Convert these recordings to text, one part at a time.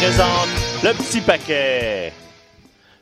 Présente le petit paquet.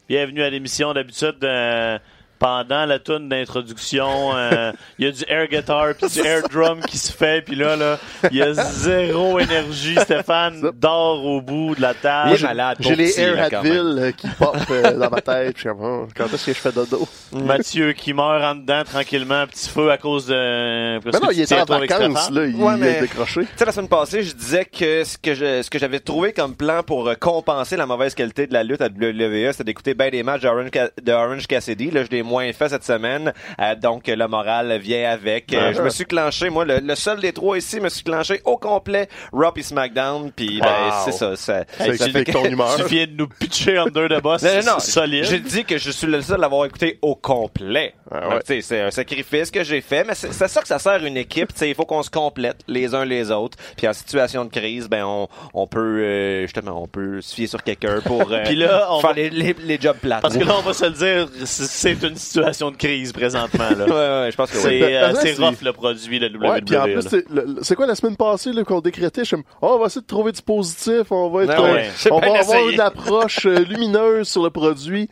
Bienvenue à l'émission d'habitude. euh, pendant la tune d'introduction, euh, il y a du air guitar puis du air drum qui se fait, puis là, là, il y a zéro énergie. Stéphane dort au bout de la table. J'ai- J'ai les Air Hadville euh, qui popent euh, dans ma tête. Je oh, quand est-ce que je fais dodo? Mathieu qui meurt en dedans tranquillement, petit feu à cause de. parce Ben non, il est tiens en vacances, là. Il Ouais, a mais- décroché. Tu sais, la semaine passée, je disais que ce que je, ce que j'avais trouvé comme plan pour euh, compenser la mauvaise qualité de la lutte à WWE, c'était d'écouter bien des matchs de Orange, de Orange Cassidy. Là, je moins fait cette semaine. Euh, donc, le moral vient avec. Euh. Je me suis clenché, moi, le, le seul des trois ici, me suis clenché au complet Raw et SmackDown. Puis, ben, Wow. c'est ça. ça Ça explique ton humeur. Tu viens de nous pitcher under the boss. Non, non, solide. J'ai dit que je suis le seul à l'avoir écouté au complet. Ah Donc, ouais. C'est un sacrifice que j'ai fait, mais c'est c'est ça que ça sert une équipe. tu sais, Il faut qu'on se complète les uns les autres. Puis en situation de crise, ben on, on peut euh, justement on peut se fier sur quelqu'un pour euh, Puis là, on faire va- les, les, les jobs plates. Parce que là, on va se le dire, c'est- c'est une situation de crise présentement. Là. ouais, ouais, je pense que oui. C'est euh, Ben, c'est c'est- rough le produit de WWE. Ouais, puis en plus, là. c'est le- le- quoi la semaine passée là, qu'on décrétait? Je comme, oh, on va essayer de trouver du positif, on va être, Ah euh, ouais. On va avoir une approche euh, lumineuse sur le produit.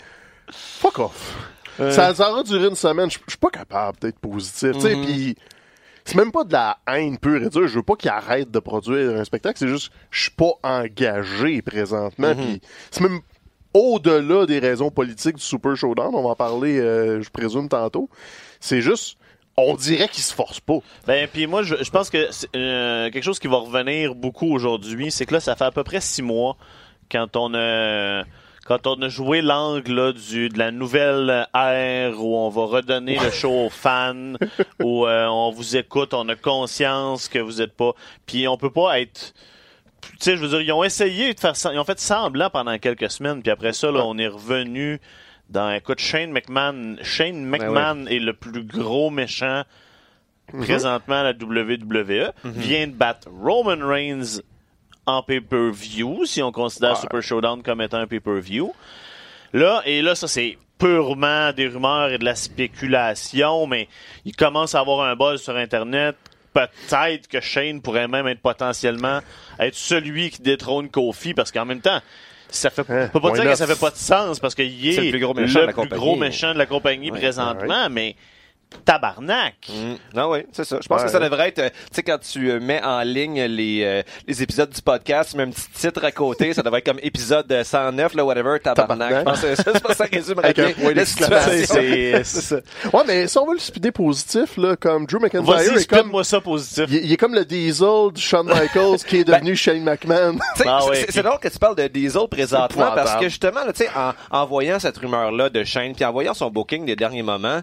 Fuck off. Ça, ça aura duré une semaine. Je suis pas capable d'être positif. Mhm. puis c'est même pas de la haine pure et dure. Je veux pas qu'il arrête de produire un spectacle. C'est juste, je suis pas engagé présentement. Mhm. Puis c'est même au-delà des raisons politiques du Super Showdown. On va en parler, euh, je présume, tantôt. C'est juste, on dirait qu'il se force pas. Ben, puis moi, je, je pense que euh, quelque chose qui va revenir beaucoup aujourd'hui, c'est que là, ça fait à peu près six mois quand on a quand on a joué l'angle du de la nouvelle ère où on va redonner le show aux fans, où euh, on vous écoute, on a conscience que vous êtes pas, puis on peut pas être tu sais, je veux dire, ils ont essayé de faire ça, ils ont fait semblant pendant quelques semaines, puis après ça, là, on est revenu dans, écoute, Shane McMahon, Shane McMahon est le plus gros méchant présentement à la WWE, vient de battre Roman Reigns en pay-per-view, si on considère. Super Showdown comme étant un pay-per-view. Là, et là, ça, c'est purement des rumeurs et de la spéculation, mais il commence à avoir un buzz sur Internet. Peut-être que Shane pourrait même être potentiellement être celui qui détrône Kofi, parce qu'en même temps, ça fait, Hein, peut pas dire que ça fait pas de sens, parce qu'il est, C'est le plus gros méchant de la plus compagnie. gros méchant de la compagnie présentement, mais tabarnak! Mm. Ah oui, c'est ça. Je pense Ouais. que ça devrait être, euh, tu sais, quand tu euh, mets en ligne les, euh, les épisodes du podcast, tu mets un petit titre à côté, ça devrait être comme épisode euh, 109, là, whatever, tabarnak. Tabarnak. Je pense que ça, c'est pas ça Avec un point situation. C'est, c'est, Ouais, mais si on veut le speeder positif, là, comme Drew McIntyre vas-y, est comme, split-moi ça positif. il, il est comme le Diesel de Shawn Michaels qui est devenu Shane McMahon. Tu sais, Ah ouais, c'est- drôle que tu parles de Diesel présentement parce que justement, là, tu sais, en, en voyant cette rumeur-là de Shane, puis en voyant son booking des derniers moments,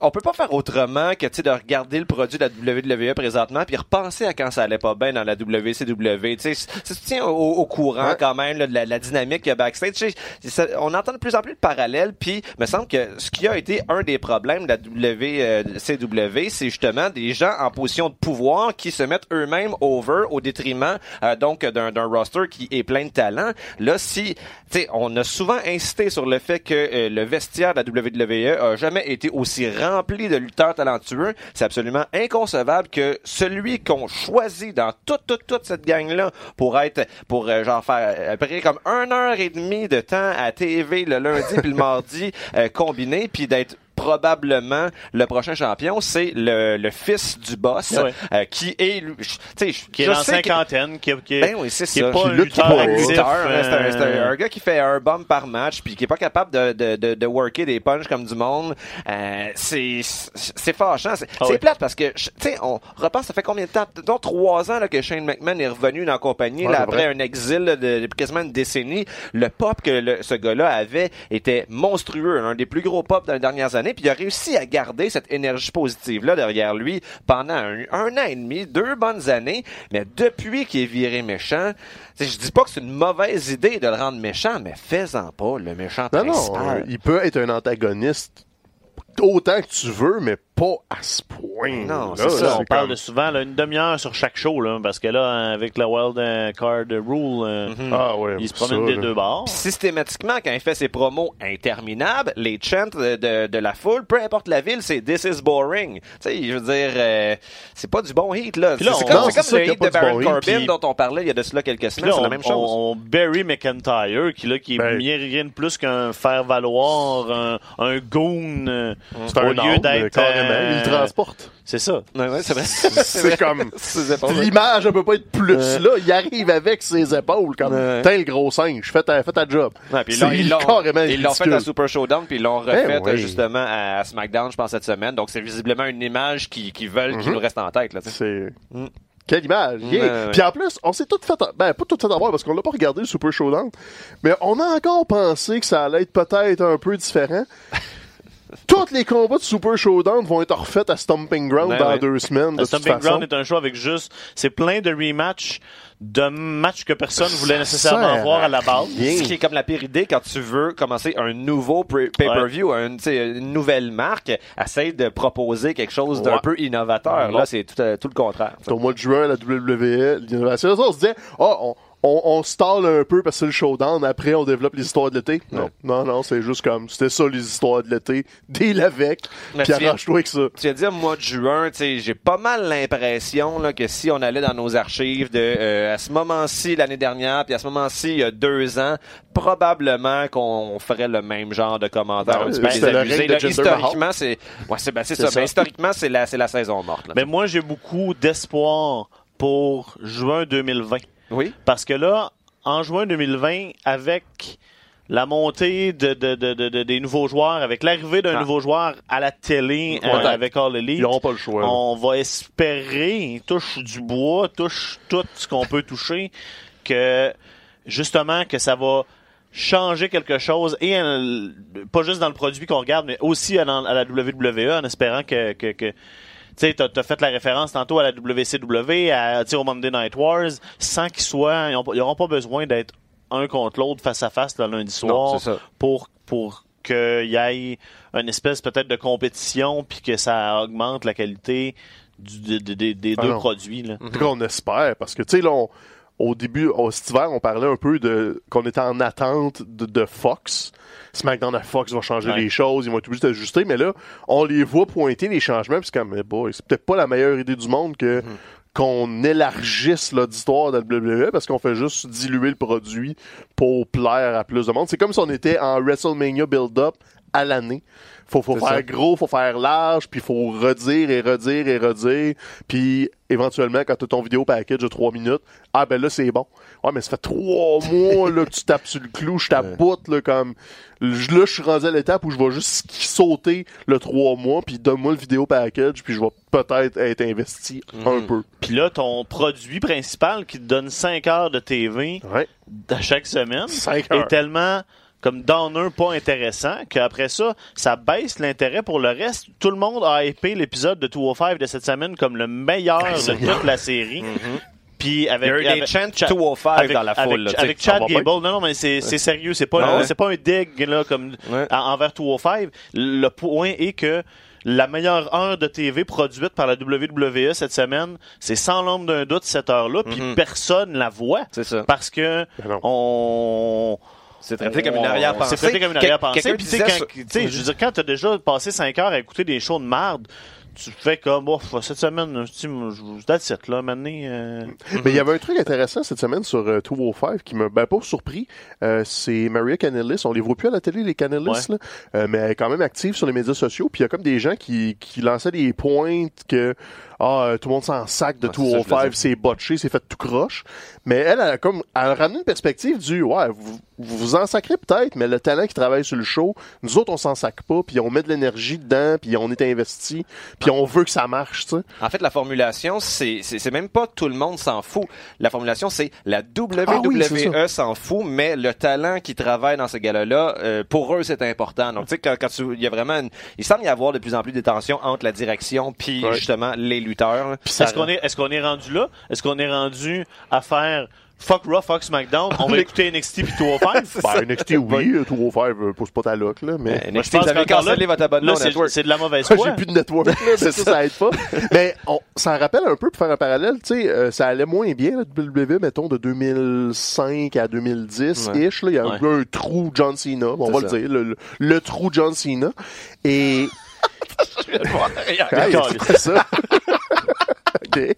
on peut pas faire autrement que de regarder le produit de la WWE présentement puis repenser à quand ça allait pas bien dans la WCW. Tu sais, au, au courant Ouais. quand même là, de la, la dynamique qu'il y a backstage. Ça- on entend de plus en plus de parallèles. Puis, il me semble que ce qui a été un des problèmes de la WCW, c'est justement des gens en position de pouvoir qui se mettent eux-mêmes over au détriment euh, donc d'un d'un roster qui est plein de talent. Là, si, tu sais, on a souvent insisté sur le fait que euh, le vestiaire de la WWE a jamais été aussi rempli de lutteurs talentueux. C'est absolument inconcevable que celui qu'on choisit dans toute toute toute cette gang là pour être pour euh, genre faire à peu près comme une heure et demie de temps à TV le lundi puis le mardi euh, combiné puis d'être probablement le prochain champion, c'est le, le fils du boss, Ouais. euh, qui est, tu sais, je- Qui est je dans cinquantaine, qui, qui est, Ben oui, c'est qui ça. est pas lutte lutteur pas. actif. Lutteur, hein, c'est un, c'est un- euh, un gars qui fait un bump par match puis qui est pas capable de, de, de, de worker des punches comme du monde. Euh, c'est c'est fâchant. C'est Ah c'est oui. plate parce que, tu sais, on repense, ça fait combien de temps? Donc, trois ans là, que Shane McMahon est revenu dans la compagnie Ouais, là, après un exil là, de, de quasiment une décennie. Le pop que le- ce gars-là avait était monstrueux, un des plus gros pop dans les dernières années. Puis il a réussi à garder cette énergie positive-là derrière lui pendant un, un an et demi, deux bonnes années. Mais depuis qu'il est viré méchant, je dis pas que c'est une mauvaise idée de le rendre méchant, mais fais-en pas le méchant Non, non, principal. euh, il peut être un antagoniste autant que tu veux, mais pas à ce point. Non, c'est ça, là, on parle comme- de souvent là, une demi-heure sur chaque show, là, parce que là, avec le Wild euh, Card Rule, Ah ouais, il se ça, promène des là. deux bords. Puis systématiquement, quand il fait ses promos interminables, les chants de, de, de la foule, peu importe la ville, c'est This is boring. Tu sais, je veux dire, euh, c'est pas du bon heat, là. C'est on- comme, non, c'est comme le hit de Baron bon Corbin dont on parlait il y a de cela quelques semaines, là, c'est on, la même chose. on- on- Barry McIntyre, qui, là, qui Ben. est rien de plus qu'un faire-valoir, un, un goon, euh, C'est au un lieu d'être... carrément. euh, Il le transporte. C'est ça. Ouais, ouais, c'est vrai. C'est comme... Ses épaules. L'image ne peut pas être plus là. Il arrive avec ses épaules comme. T'es le gros singe, fais ta, fais ta job. Ouais, puis là, ils l'ont carrément ils l'ont fait à Super Showdown, puis ils l'ont refait Eh oui. euh, justement à SmackDown, je pense, cette semaine. Donc, c'est visiblement une image qui, qui veulent, qui Mhm. nous reste en tête. Là. C'est. Mm. Quelle image! yeah. Puis en plus, on s'est tout fait, ben pas tout fait avoir parce qu'on l'a pas regardé le Super Showdown, mais on a encore pensé que ça allait être peut-être un peu différent. Tous les combats de Super Showdown vont être refaits à Stomping Ground Ouais, dans ouais. deux semaines. De toute Stomping façon. Ground est un show avec juste... C'est plein de rematchs de matchs que personne voulait nécessairement voir à la base. rien. Ce qui est comme la pire idée quand tu veux commencer un nouveau pay-per-view, une nouvelle marque, essaye de proposer quelque chose d'un Ouais. peu innovateur. Là, c'est tout, euh, tout le contraire. C'est au mois de juin, la WWE, l'innovation. On se disait, ah, on, on, on stall un peu parce que c'est le showdown. Après, on développe les histoires de l'été. Non, non, non, c'est juste comme, c'était ça les histoires de l'été. Deal avec. Puis arrange-toi avec ça. Tu vas dire mois de juin, j'ai pas mal l'impression là, que si on allait dans nos archives de euh, à ce moment-ci l'année dernière, puis à ce moment-ci il y a deux ans, probablement qu'on ferait le même genre de commentaires Ben, un petit peu Jinder historiquement, c'est ouais, c'est ben, ça. historiquement, c'est la c'est la saison morte. là. Mais moi, j'ai beaucoup d'espoir pour juin 2020. Oui. Parce que là, en juin 2020, avec la montée de, de- de- de- de- des nouveaux joueurs, avec l'arrivée d'un Ah. nouveau joueur à la télé euh, avec All Elite, Ils n'auront pas le choix. on va espérer, touche du bois, touche tout ce qu'on peut toucher, que justement que ça va changer quelque chose et euh, pas juste dans le produit qu'on regarde mais aussi à, dans- à la WWE en espérant que, que, que tu sais, t'as, t'as fait la référence tantôt à la WCW, à, tu sais, au Monday Night Wars, sans qu'ils soient, ils n'auront pas besoin d'être un contre l'autre face à face le lundi soir Non, pour pour qu'il y ait une espèce peut-être de compétition puis que ça augmente la qualité du, de- de- de- des Ah deux non. produits là. En tout cas, on espère, parce que, tu sais, là, on- au début, au, cet hiver, on parlait un peu de qu'on était en attente de, de Fox. SmackDown à Fox va changer Ouais. les choses, ils vont être obligés d'ajuster, mais là, on les voit pointer les changements, puis c'est comme, mais boy, c'est peut-être pas la meilleure idée du monde que qu'on élargisse l'auditoire de la WWE parce qu'on fait juste diluer le produit pour plaire à plus de monde. C'est comme si on était en WrestleMania build-up à l'année. Faut, faut faire ça. gros, faut faire large, puis faut redire et redire et redire. Puis éventuellement, quand tu as ton vidéo package de 3 minutes, ah ben là c'est bon. Ouais, mais ça fait trois mois là, que tu tapes sur le clou, je tapoute là, comme je- là je suis rendu à l'étape où je vais juste sauter le 3 mois, puis donne-moi le vidéo package, puis je vais peut-être être investi un peu. Puis là ton produit principal qui te donne 5 heures de TV Ouais. à chaque semaine Cinq est heures. tellement comme downer pas intéressant qu'après ça, ça baisse l'intérêt pour le reste. Tout le monde a hypé l'épisode de 205 de cette semaine comme le meilleur de toute la série. Puis avec, Il y a eu des avec- chants Cha- 205 avec- dans la avec- foule, là, avec ça Chad. Gable, non, non, mais c'est c'est sérieux, c'est pas, Ah ouais? c'est pas un dig là, comme Ouais. en- envers 205. Le point est que la meilleure heure de TV produite par la WWE cette semaine, c'est sans l'ombre d'un doute cette heure-là, puis Mhm. personne la voit C'est ça. parce que Ben on C'est traité comme une on- arrière-pensée. C'est traité comme une arrière-pensée. quelqu'un Puis tu sais, disait quand, ça- tu sais, je veux dire, quand t'as déjà passé 5 heures à écouter des shows de marde, tu fais comme, bon, cette semaine, je je that's it, là, maintenant. euh, Mais il y avait un truc intéressant cette semaine sur euh, 205 qui m'a ben, pas surpris. Euh, c'est Maria Canellis. On les voit plus à la télé, les Canellis, Ouais. là. Euh, mais elle est quand même active sur les médias sociaux. Puis il y a comme des gens qui, qui lançaient des pointes que ah, tout le monde s'en sac de Ouais, c'est ça, je voulais 205, dire. c'est botché, c'est fait tout croche. Mais elle, elle a comme elle a ramené une perspective du ouais, vous vous, vous en sacrez peut-être, mais le talent qui travaille sur le show, nous autres on s'en sac pas, puis on met de l'énergie dedans, puis on est investi, puis on veut que ça marche, tu sais. En fait, la formulation, c'est c'est c'est même pas tout le monde s'en fout. La formulation, c'est la WWE Ah oui, s'en fout, mais le talent qui travaille dans ce gala-là, euh, pour eux, c'est important. Donc, tu sais, quand, quand tu- il y a vraiment, une- il semble y avoir de plus en plus de tensions entre la direction puis Ouais. justement les lutteurs. là. Est-ce qu'on est, est-ce qu'on est rendu là? Est-ce qu'on est rendu à faire fuck Raw, fuck SmackDown? On va écouter NXT puis 205? Ben, NXT, oui, 205, euh, pousse pas ta loc, là, mais... Euh, je NXT, pense vous avez cancellé votre abonnement c'est, network. c'est de la mauvaise J'ai foi. plus de network, là, mais ça, ça aide pas. Mais on, ça rappelle un peu, pour faire un parallèle, tu sais, euh, ça allait moins bien, la WWE, mettons, de 2005 à 2010-ish. là. Il y a un Ouais. un trou John Cena, on C'est va ça. le dire, le, le- le trou John Cena. Et... Hey, D'accord. c'est quoi ça? OK.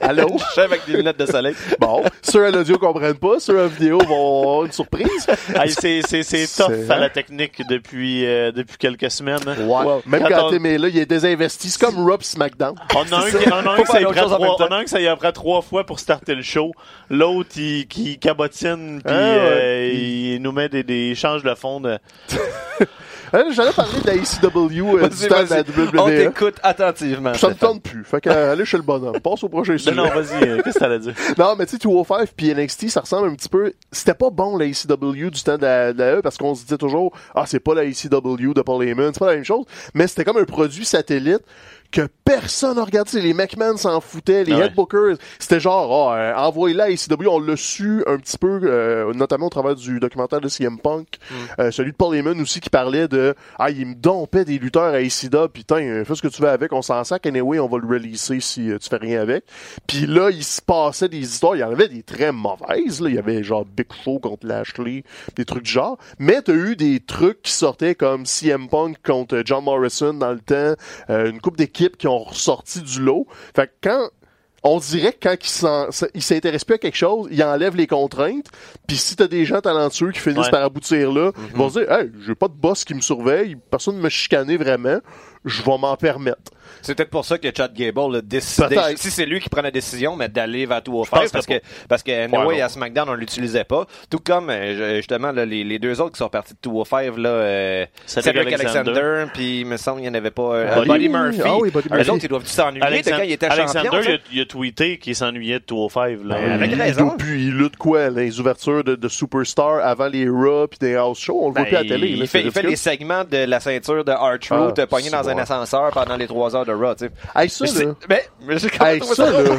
Allô? Je suis avec des lunettes de soleil. Bon, ceux à l'audio comprennent pas, ceux à la vidéo vont avoir une surprise. Hey, c'est, c'est, c'est C'est- tough à la technique depuis, euh, depuis quelques semaines. Ouais. Même Quand quand, on- t'es là, il est désinvesti. C'est comme Rob SmackDown. On a un, qui- on a un Faut que ça y autre prend chose en trois, même on a un que ça y prend trois fois pour starter le show. L'autre, il, qui cabotine puis Ah, ouais. euh, il nous met des, des change de fond de... Hein, J'allais parler de la ECW euh, du temps de la On WWE. t'écoute attentivement. Ça me tente plus. Fait que, euh, allez chez le bonhomme. Passe au prochain sujet. non, vas-y, euh, qu'est-ce que t'allais dire? Non, mais tu sais, 205 puis NXT, ça ressemble un petit peu. C'était pas bon la ECW du temps de la, de la E parce qu'on se disait toujours, ah, c'est pas la ECW de Paul Heyman, c'est pas la même chose. Mais c'était comme un produit satellite que personne n'a regardé. Les McMahon s'en foutaient, les Ah ouais. Headbookers. C'était genre, ah, euh, envoyez-la à ECW. On l'a su un petit peu, euh, notamment au travers du documentaire de CM Punk. Mm. Euh, celui de Paul Heyman aussi qui parlait de, ah, il me dompait des lutteurs à ECW. Putain, euh, fais ce que tu veux avec, on s'en sac. Anyway, on va le releaser si euh, tu fais rien avec. Puis là, il se passait des histoires. Il y en avait des très mauvaises. Là. Il y avait genre Big Show contre Lashley, des trucs du genre. Mais t'as eu des trucs qui sortaient comme CM Punk contre John Morrison dans le temps. une coupe qui ont ressorti du lot. Fait que quand on dirait que quand il s'intéresse plus à quelque chose, il enlève les contraintes. Puis si t'as des gens talentueux qui finissent Ouais. par aboutir là, ils vont se dire, hey, j'ai pas de boss qui me surveille, personne ne me chicaner vraiment, je vais m'en permettre. C'est peut-être pour ça que Chad Gable a décidé, si c'est lui qui prend la décision, mais d'aller vers 205 pense parce que parce que, anyway, Ouais, à SmackDown, on l'utilisait pas. Tout comme, euh, justement, là, les, les deux autres qui sont partis de 205, là, euh, Cedric Alexander. Alexander, puis il me semble qu'il n'y en avait pas, euh, Buddy- Buddy Murphy. Ah oui, Buddy Murphy. autres, ils doivent s'ennuyer de quand il était Alexander, champion. il a, ça. il a tweeté qu'il s'ennuyait de 205. Là. Ben, avec il, raison. Puis il lutte quoi, les ouvertures de, de Superstar avant les Raw puis des house shows, on le voit Ben, plus à la télé. il, là, fait, il fait les segments de la ceinture de R-Truth, Ah, pogné dans c'est un ascenseur pendant les trois heures de Raw, tu sais. Hey, ça, là. Mais, mais j'ai quand même Hey, trouvé ça, ça là.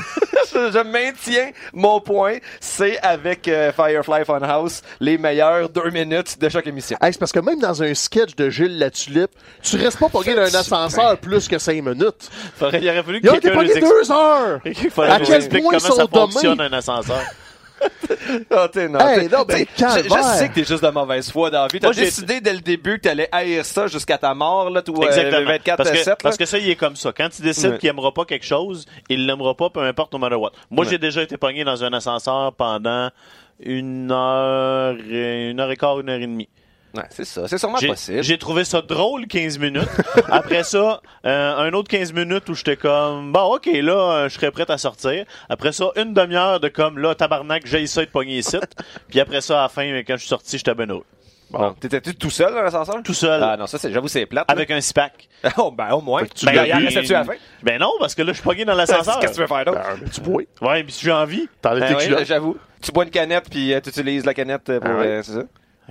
je, je maintiens mon point. C'est avec euh, Firefly Funhouse les meilleures deux minutes de chaque émission. Hey, c'est parce que même dans un sketch de Gilles Latulippe, tu restes pas pogné dans un ascenseur plus que 5 minutes. Faudrait- il aurait fallu que Il quelqu'un pogné explique, deux heures! il À quel point comment ça fonctionne un ascenseur. Ah, t'es- non, Hey, t'es- non, ben, t'sais, je, sais que t'es juste de mauvaise foi dans la vie. T'as Moi, j'ai- décidé dès le début que t'allais haïr ça jusqu'à ta mort, là, euh, Exactement. 24 parce, que, 7 parce que ça, il est comme ça. Quand il décide Ouais. qu'il aimera pas quelque chose, il l'aimera pas, peu importe no matter what. Moi, j'ai déjà été pogné dans un ascenseur pendant une heure, et- une heure et quart, une heure et demie. Ouais, c'est ça. C'est sûrement possible. J'ai trouvé ça drôle 15 minutes. Après ça, euh, un autre 15 minutes où j'étais comme bon ok là euh, je serais prêt à sortir. Après ça, une demi-heure de comme là tabarnak j'ai ça de pogner ici. Puis après ça à la fin quand je suis sorti j'étais ben heureux. Bon. T'étais-tu tout seul dans l'ascenseur? Tout seul. Ah non, ça, c'est, j'avoue, c'est plate. Avec un SPAC. là. Oh, ben, au moins. Tu Ben, restait-tu à la fin? Ben non parce que là je suis pogné dans l'ascenseur. Qu'est-ce que tu veux faire d'autre? Ben, tu bois. Ouais puis si j'ai envie. T'enlèves Ben tes j'avoue. Tu bois une canette puis tu utilises la canette euh, pour... Ah ouais. euh, c'est ça?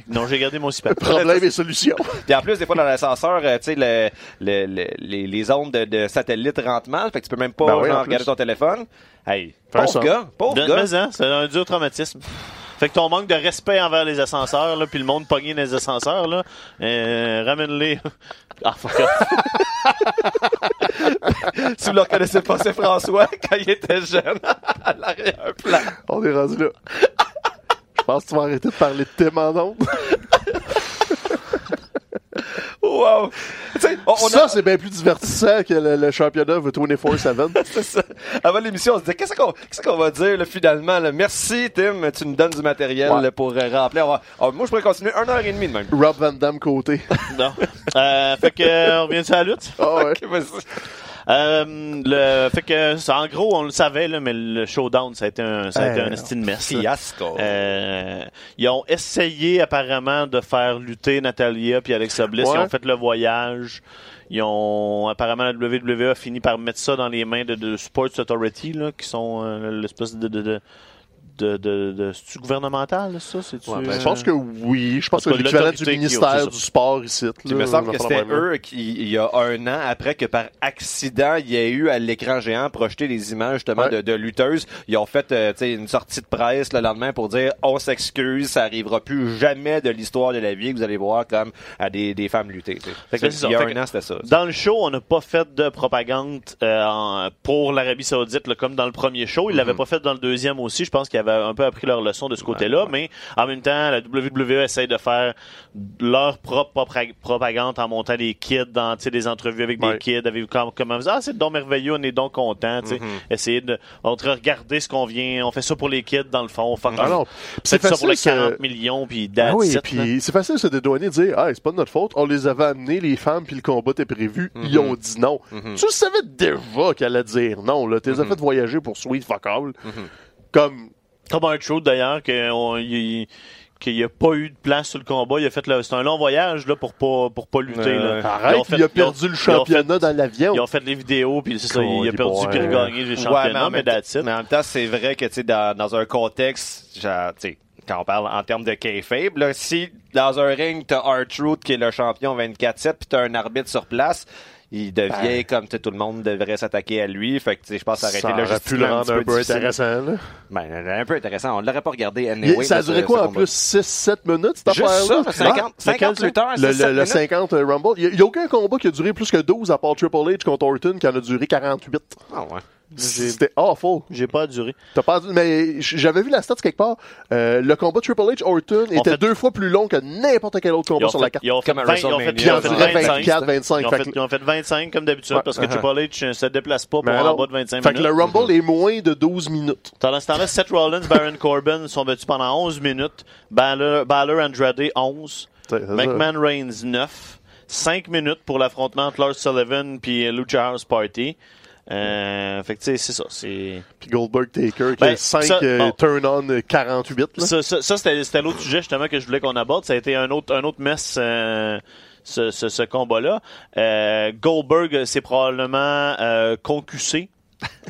Non j'ai gardé mon SPAC. Problème et solution. Puis en plus, des fois, dans l'ascenseur, euh, tu sais, le, le, le- les, les ondes de, de satellite rentrent mal, fait que tu peux même pas Ben oui, genre, en regarder ton téléphone. Hey, pauvre son. gars, pauvre De, gars. hein, c'est un dur traumatisme. Fait que ton manque de respect envers les ascenseurs, là, puis le monde pogné dans les ascenseurs, là, euh, ramène-les. Ah, fuck off. Si vous le reconnaissez pas, c'est François quand il était jeune à l'arrière-plan. On est rendu là. Je pense que tu vas arrêter de parler de Tim en Wow! On, on ça, a, c'est bien plus divertissant que le, le championnat 24-7. c'est ça. Avant l'émission, on se disait, qu'est-ce qu'on, va dire, là, finalement, là? Merci, Tim, tu nous donnes du matériel, Ouais. là, pour euh, remplir. On va- oh, moi, je pourrais continuer une heure et demie de même. Rob Van Damme côté. Non. Euh, fait que, euh, on revient de la lutte? Ah ouais. Ok, vas-y. Le, fait que, ça, en gros, on le savait, là, mais le showdown, ça a été un, ça a été Euh, un de messe. là. Fiasco. Euh, ils ont essayé apparemment de faire lutter Natalia puis Alexa Bliss. Ils ont fait le voyage. Ils ont apparemment la WWE a fini par mettre ça dans les mains de, de Sports Authority là, qui sont euh, l'espèce de de de de, de, de- c'est-tu gouvernemental là, ça? C'est Ouais, ben, je pense que oui. Je pense que cas, l'équivalent du ministère c'est du sport ici. Il me semble que c'était eux qui, il y a un an, après que par accident, il y a eu à l'écran géant projeté des images justement Ouais. de, de lutteuses. Ils ont fait euh, tu sais, une sortie de presse le lendemain pour dire on s'excuse, ça arrivera plus jamais de l'histoire de la vie que vous allez voir comme à des, des femmes lutter. tu sais. Fait que là, c'est ça. il y a un an, c'était ça. Dans le show, on n'a pas fait de propagande euh, pour l'Arabie Saoudite là, comme dans le premier show. Ils Mhm. l'avaient pas fait dans le deuxième aussi. Je pense qu'ils avaient un peu appris leur leçon de ce côté-là. Mais en même temps, la WWE essaie de faire leur propre propagande en montant des kids dans des entrevues avec des kids. Avez-vous comme, comment ah c'est donc merveilleux, on est donc content. tu sais. Mhm. Essayer de montrer, regardez ce qu'on vient. On fait ça pour les kids dans le fond. Ah non. C'est ça pour les facile. 40 ça- millions puis Ah oui, puis c'est facile de se dédouaner de dire ah c'est pas de notre faute, on les avait amenés les femmes puis le combat était prévu, ils ont dit non. Tu savais déjà qu'elle allait dire non là, tu les as Mhm. fait voyager pour sweet fuck all. Comme Comme un truth d'ailleurs qu'il n'y a pas eu de place sur le combat. Il a fait le, c'est un long voyage là pour pas pour pas lutter. Là. arrête, fait- il a perdu le ont fait- championnat dans l'avion. Ils ont fait les vidéos puis c'est ça, il a perdu puis il a gagné les Ouais, championnats, en mais it. mais en même temps, c'est vrai que, tu sais, dans, dans un contexte, genre, tu sais, quand on parle en termes de kayfabe, là, si dans un ring, t'as R-Truth qui est le champion 24-7 puis t'as un arbitre sur place, il devient Ben. comme tout le monde devrait s'attaquer à lui. Fait que, je pense que ça aurait ça été aurait pu le logistiquement rendre un peu intéressant. Là. Ben, un peu intéressant. On l'aurait pas regardé anyway. ça a duré quoi en plus? 6-7 minutes cette Juste affaire-là? ça, 50, 50 lequel, lutteurs, Le, le, sept le minutes. 50 Rumble. Il n'y a, aucun combat qui a duré plus que 12 à part Triple H contre Orton qui en a duré 48. Ah ouais. C'était awful. J'ai pas duré. T'as pas mais j'avais vu la stat quelque part. Euh, le combat Triple H Orton était fait- deux fois plus long que n'importe quel autre combat sur la carte. ils ont fait Comme à 20, ils ont fait, ils ont fait on dirait 25. 24, 25. Ils ont Fait ils ont fait 25 comme d'habitude Ouais. parce que Uh-huh. Triple H se déplace pas pour en bas de 25 Fait que minutes. le Rumble est moins de 12 minutes. Pendant ce temps-là, Seth Rollins, Baron Corbin sont battus pendant 11 minutes. Balor, Balor Andrade, 11. C'est- c'est ça. McMahon Reigns, 9. 5 minutes pour l'affrontement entre Lars Sullivan puis Lucha House Party. Euh, fait que tu sais, c'est ça. C'est... Puis Goldberg Taker qui Ben, a 5 ça, bon. turn-on euh, 48. Là. Ça, ça, ça, c'était, c'était l'autre sujet justement que je voulais qu'on aborde. Ça a été un autre, un autre mess, euh, ce, ce, ce combat-là. Euh, Goldberg, c'est probablement euh, concussé.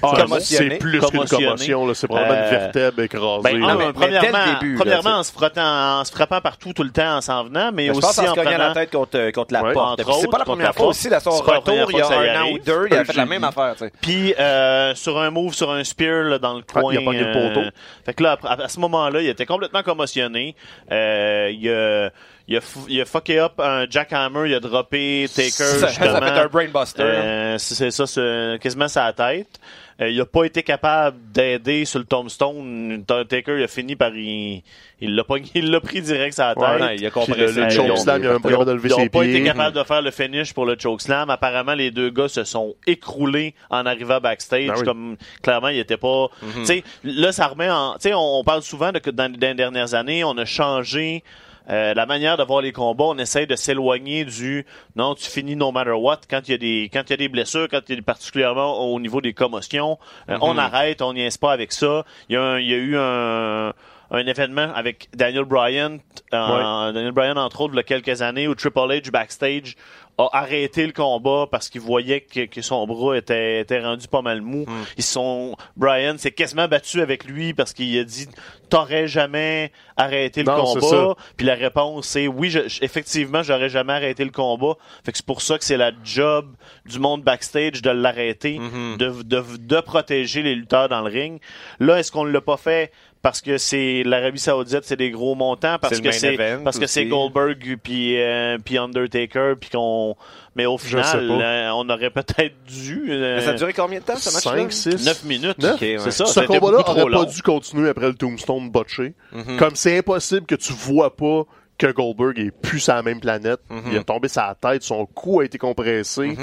Ah, c'est plus qu'une commotion. là. C'est probablement Euh, une vertèbre écrasée. Ben, mais- premièrement, début, premièrement en se frottant, en se frappant partout tout le temps en s'en venant, mais Mais je aussi pense en en se cognant prenant. la tête contre, contre la Ouais. porte. C'est pas la première fois aussi. Dans son pas retour, il y a un an ou deux, il a fait la même affaire. Puis euh, sur un move, sur un spear là, dans le coin. il a pogné le euh, poteau. Fait que là, à, à ce moment-là, il était complètement commotionné. Euh, il a, il a, il a fucké up un jackhammer, il a droppé Taker. Ça, ça fait un brainbuster. Euh, c'est ça, c'est quasiment sa tête. Euh, il a pas été capable d'aider sur le tombstone. Taker il a fini par il il l'a pogné- il l'a pris direct sur la tête. Ouais. Non, il a compris. Le, le Ils choke ont- slam, il a même pas capable de lever Ils ont ses pas pieds. été capables de faire le finish pour le chokeslam. Apparemment, les deux gars se sont écroulés en arrivant backstage. Ben oui. Comme clairement, ils étaient pas. Tu sais, là, ça remet en. Tu sais, on, on parle souvent de que dans, dans les dernières années, on a changé. Euh, la manière de voir les combats, on essaye de s'éloigner du non, tu finis no matter what quand il y a des quand il y a des blessures, quand il y a particulièrement au niveau des commotions, euh, on arrête, on n'y pas avec ça. Il y a, un- il y a eu un un événement avec Daniel Bryan, euh, Daniel Bryan entre autres, il y a quelques années, où Triple H backstage a arrêté le combat parce qu'il voyait que, que son bras était, était rendu pas mal mou. Ils sont, Bryan s'est quasiment battu avec lui parce qu'il a dit, t'aurais jamais arrêté le Non, combat. Puis la réponse c'est oui, je- je- effectivement, j'aurais jamais arrêté le combat. Fait que c'est pour ça que c'est la job du monde backstage de l'arrêter, Mm-hmm. de, de, de protéger les lutteurs dans le ring. Là, est-ce qu'on l'a pas fait? Parce que c'est l'Arabie Saoudite, c'est des gros montants, parce que c'est parce que c'est. Goldberg puis euh, puis Undertaker puis qu'on mais au final euh, on aurait peut-être dû euh, Mais Ça a duré combien de temps, ce match-là? 5, 6, 9 minutes. Neuf? Ok, ouais. C'est ça, Ce combat-là aurait pas dû continuer après le Tombstone botché. Mhm. Comme c'est impossible que tu vois pas que Goldberg est plus sur la même planète. Mhm. Il a tombé sa tête, son cou a été compressé.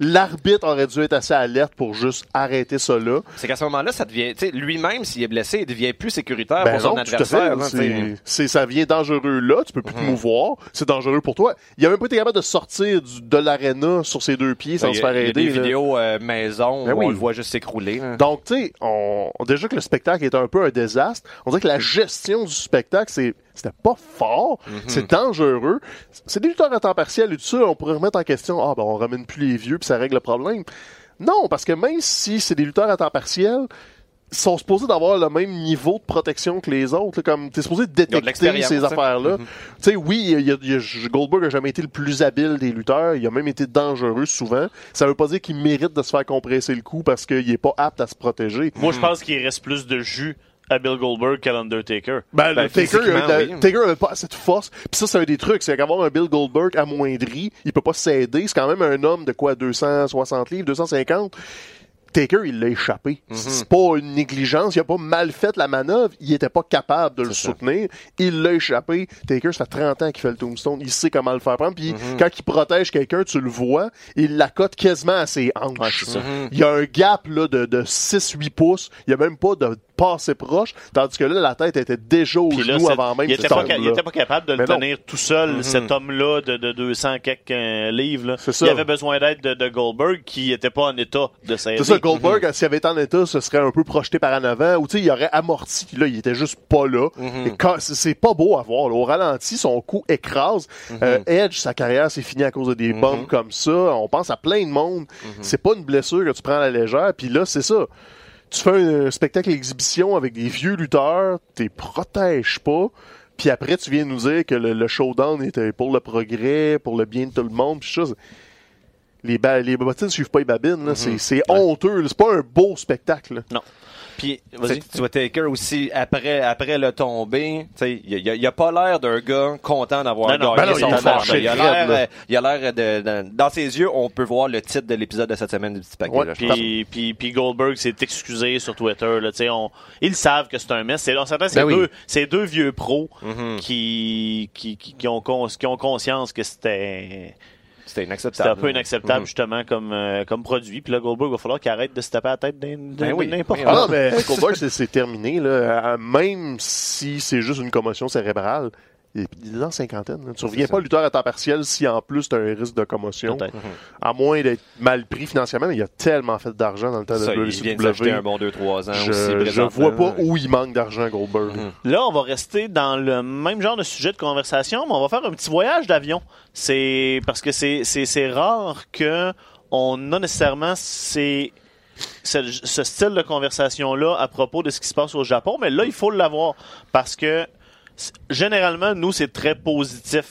L'arbitre aurait dû être assez alerte pour juste arrêter ça là. C'est qu'à ce moment-là, ça devient, tu sais, lui-même, s'il est blessé, il devient plus sécuritaire Ben pour son non, adversaire. hein. C'est- ça vient dangereux là, tu peux plus te mouvoir, c'est dangereux pour toi. Il a même pas été capable de sortir du- de l'aréna sur ses deux pieds sans Ben, Il se faire il y a aider. des là. vidéos euh, maison Ben où oui. on le voit juste s'écrouler. Donc, tu sais, on, déjà que le spectacle est un peu un désastre, on dirait que la gestion du spectacle, c'est, c'était pas fort, Mhm. c'est dangereux. C'est des lutteurs à temps partiel et tout ça, on pourrait remettre en question, ah ben on ramène plus les vieux puis ça règle le problème. Non, parce que même si c'est des lutteurs à temps partiel, ils sont supposés d'avoir le même niveau de protection que les autres. là, comme t'es supposé détecter ces affaires-là. Tu sais, oui, il y a- il y a- Goldberg a jamais été le plus habile des lutteurs. Il a même été dangereux souvent. Ça veut pas dire qu'il mérite de se faire compresser le cou parce qu'il est pas apte à se protéger. Moi, je pense qu'il reste plus de jus à Bill Goldberg qu'à l'Undertaker. Ben, Ben, Taker, euh, oui. Taker avait pas assez de force. Puis ça, c'est un des trucs. C'est qu'avoir un Bill Goldberg amoindri, il peut pas s'aider. C'est quand même un homme de quoi, 260 livres, 250. Taker, il l'a échappé. Mhm. C'est pas une négligence. Il a pas mal fait la manœuvre. Il était pas capable de le ça. soutenir. Il l'a échappé. Taker, ça fait 30 ans qu'il fait le tombstone. Il sait comment le faire prendre. Puis Mhm. quand il protège quelqu'un, tu le vois, il l'accote quasiment à ses hanches. Ouais. Il y a un gap là, de, de 6-8 pouces. Il y a même pas de pas assez proche. Tandis que là, la tête était déjà au là, genou avant même il, était pas, il là. était pas capable de le non. tenir tout seul, Mhm. cet homme-là de, de 200 quelques euh, livres. là. C'est ça. Il avait besoin d'aide de, de Goldberg qui était pas en état de s'aider. C'est ça, Goldberg, s'il avait été en état, ce serait un peu projeté par en avant, ou tu sais, il aurait amorti, puis là, il était juste pas là. Quand- c'est- pas beau à voir, là. Au ralenti, son cou écrase. Euh, Edge, sa carrière s'est finie à cause de des bombes comme ça. On pense à plein de monde. C'est pas une blessure que tu prends à la légère, puis là, c'est ça. Tu fais un spectacle exhibition avec des vieux lutteurs, t'es protèges pas, puis après, tu viens nous dire que le, le showdown était pour le progrès, pour le bien de tout le monde, puis ça, les, ba- les suivent pas les babines, là. C'est- c'est honteux, c'est pas un beau spectacle. là. Non. Puis, Tu vas-y. sais, Tu vois Taker aussi, après, après le tombé, tu sais, il, a- il a pas l'air d'un gars content d'avoir gagné ben son match. Il a l'air, il a l'air de, de- dans ses yeux, on peut voir le titre de l'épisode de cette semaine du petit paquet. Ouais, là. Puis, puis, puis Goldberg s'est excusé sur Twitter. Là, tu sais, on, ils savent que c'est un mess. C'est, c'est, Ben oui. deux, c'est deux vieux pros Mhm. qui, qui, qui, qui ont, qui ont conscience que c'était, C'était c'était inacceptable. un peu inacceptable Mhm. justement comme, euh, comme produit. Puis là, Goldberg, il va falloir qu'il arrête de se taper la tête d'un- d'un- Ben oui. n'importe Ah Goldberg, c'est- c'est terminé. Là. Euh, Même si c'est juste une commotion cérébrale, il est dans la cinquantaine. là. Tu reviens ça. pas lutteur à temps partiel si en plus tu as un risque de commotion. Peut-être. À moins d'être mal pris financièrement, mais il a tellement fait d'argent dans le temps Ça, de il vient de s'acheter un WCW. bon 2-3 ans aussi. Je, je présentement. vois pas où il manque d'argent, Goldberg. Mhm. Là, on va rester dans le même genre de sujet de conversation, mais on va faire un petit voyage d'avion. C'est parce que c'est rare que on a nécessairement ces ce, ce style de conversation là à propos de ce qui se passe au Japon, mais là il faut l'avoir parce que généralement nous c'est très positif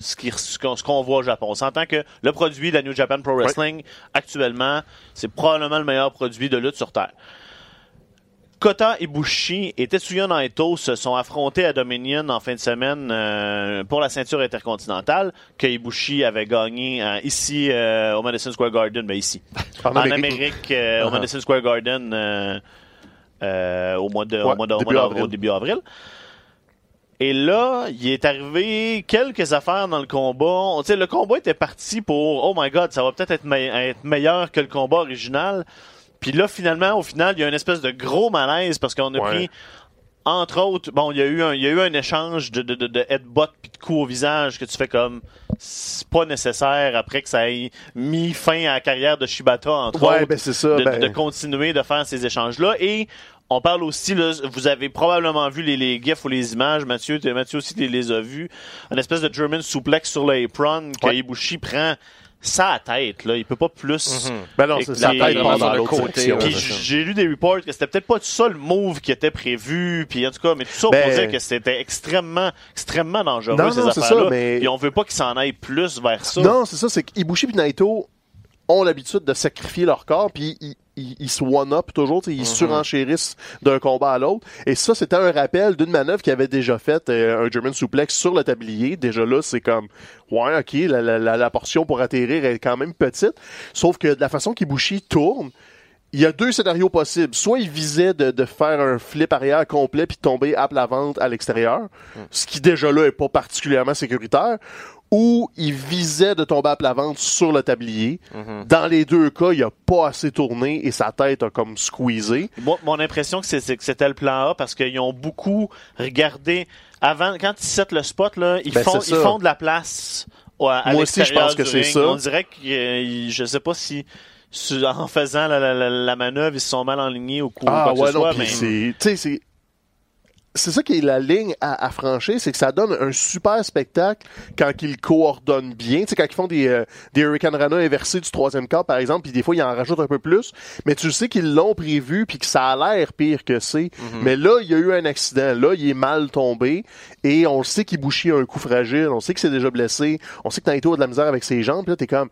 ce qu'on ce qu'on voit au Japon. On s'entend que le produit de la New Japan Pro Wrestling actuellement, c'est probablement le meilleur produit de lutte sur terre. Kota Ibushi et Tetsuya Naito se sont affrontés à Dominion en fin de semaine euh, pour la ceinture intercontinentale que Ibushi avait gagné euh, ici euh, au Madison Square Garden, ben ici En en Amérique. Amérique au Uh-huh. Madison Square Garden au mois de au Ouais, mois de- au début mois de- avril. au début avril. Et là, il est arrivé quelques affaires dans le combat. Tu sais, le combat était parti pour oh my god, ça va peut-être être, me- être meilleur que le combat original. Puis là, finalement, au final, il y a une espèce de gros malaise parce qu'on a Ouais. pris entre autres, bon, il y a eu un, il y a eu un échange de, de, de, de headbutt puis de coups au visage que tu fais comme c'est pas nécessaire après que ça ait mis fin à la carrière de Shibata entre Ouais, autres ben c'est ça. de, ben, de continuer de faire ces échanges-là. Et on parle aussi, là, vous avez probablement vu les, les gifs ou les images, Mathieu, Mathieu aussi les, les a vus, une espèce de German suplex sur l'apron que Ouais. Ibushi prend sa tête, là. Il peut pas plus. Ben non, c'est sa les- tête dans le l'autre côté, Puis j'ai lu des reports que c'était peut-être pas ça le move qui était prévu, puis en tout cas, mais tout ça Ben- pour dire que c'était extrêmement, extrêmement dangereux Non, ces non, c'est affaires-là. ça, mais- Puis on veut pas qu'ils s'en aillent plus vers ça. Non, c'est ça, c'est qu'Ibushi et Naito ont l'habitude de sacrifier leur corps, puis ils, ils, ils se one-up toujours, tu sais, ils surenchérissent d'un combat à l'autre. Et ça, c'était un rappel d'une manœuvre qu'il avait déjà faite, euh, un German suplex sur le tablier. Déjà là, c'est comme, ouais, ok, la, la, la, la portion pour atterrir est quand même petite. Sauf que de la façon qu'Ibushi tourne, il y a deux scénarios possibles. Soit il visait de, de faire un flip arrière complet puis tomber à plat ventre à l'extérieur, ce qui déjà là est pas particulièrement sécuritaire, ou il visait de tomber à plat ventre sur le tablier. Dans les deux cas, il a pas assez tourné et sa tête a comme squeezé. Moi, mon impression que c'est- que c'était le plan A parce qu'ils ont beaucoup regardé avant quand ils settent le spot là, ils Ben, font ils font de la place au- à, à Moi aussi, je pense que c'est ça. On dirait que euh, je sais pas si en faisant la, la, la, la manœuvre ils se sont mal enlignés ou quoi, Ah quoi que ouais, ce non, soit, mais c'est... C'est... Ça qui est la ligne à, à franchir, c'est que ça donne un super spectacle quand ils coordonnent bien. Tu sais, quand ils font des, euh, des Hurricane Rana inversés du troisième quart, par exemple, puis des fois, ils en rajoutent un peu plus. Mais tu sais qu'ils l'ont prévu, puis que ça a l'air pire que c'est. Mais là, il y a eu un accident. Là, il est mal tombé. Et on sait qu'Ibushi a un coup fragile. On sait que c'est déjà blessé. On sait que Naito a de la misère avec ses jambes. Puis là, t'es comme...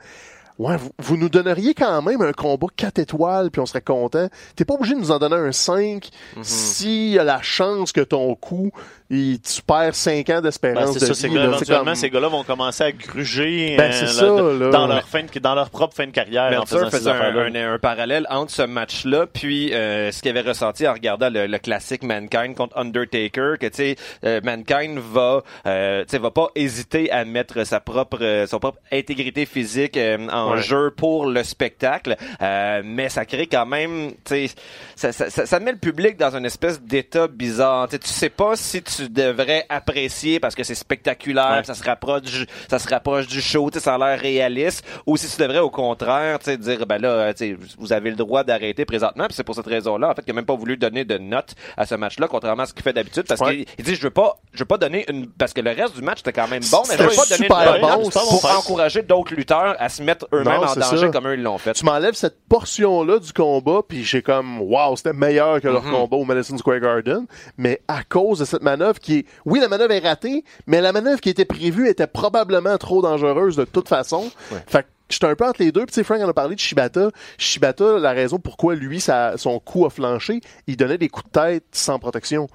Ouais, vous, vous nous donneriez quand même un combat 4 étoiles, puis on serait content. T'es pas obligé de nous en donner un 5 s'il y a la chance que ton coup, il, tu perds 5 ans Ben, d'espérance c'est de ça, ces vie. là. C'est éventuellement, comme- ces gars-là vont commencer à gruger Ben, euh, là, ça, là. dans leur fin de, dans leur propre fin de carrière en Meltzer faisant ces faisait un, un- un parallèle entre ce match-là puis euh, ce qu'il avait ressenti en regardant le, le classique Mankind contre Undertaker que tu sais euh, Mankind va euh, tu sais va pas hésiter à mettre sa propre euh, son propre intégrité physique euh, en Ouais. jeu pour le spectacle euh, mais ça crée quand même tu sais ça, ça, ça, ça met le public dans une espèce d'état bizarre tu sais, tu sais pas si tu devrais apprécier parce que c'est spectaculaire Ouais. ça se rapproche du, ça se rapproche du show tu sais ça a l'air réaliste ou si tu devrais au contraire tu sais dire ben là tu vous avez le droit d'arrêter présentement puis c'est pour cette raison-là en fait qu'il a même pas voulu donner de note à ce match-là contrairement à ce qu'il fait d'habitude parce Ouais. qu'il il dit je veux pas je veux pas donner une parce que le reste du match était quand même bon mais je veux C'était pas donner super une bon, note pour bon. encourager d'autres lutteurs à se mettre eux-mêmes en danger ça. comme eux ils l'ont fait Tu m'enlèves cette portion-là du combat, puis j'ai comme, wow, c'était meilleur que leur Mhm. combat au Madison Square Garden. Mais à cause de cette manœuvre qui est, oui, la manœuvre est ratée, mais la manœuvre qui était prévue était probablement trop dangereuse de toute façon. Fait que j'étais un peu entre les deux. Puis Frank en a parlé de Shibata. Shibata, la raison pourquoi lui, sa- son coup a flanché, il donnait des coups de tête sans protection.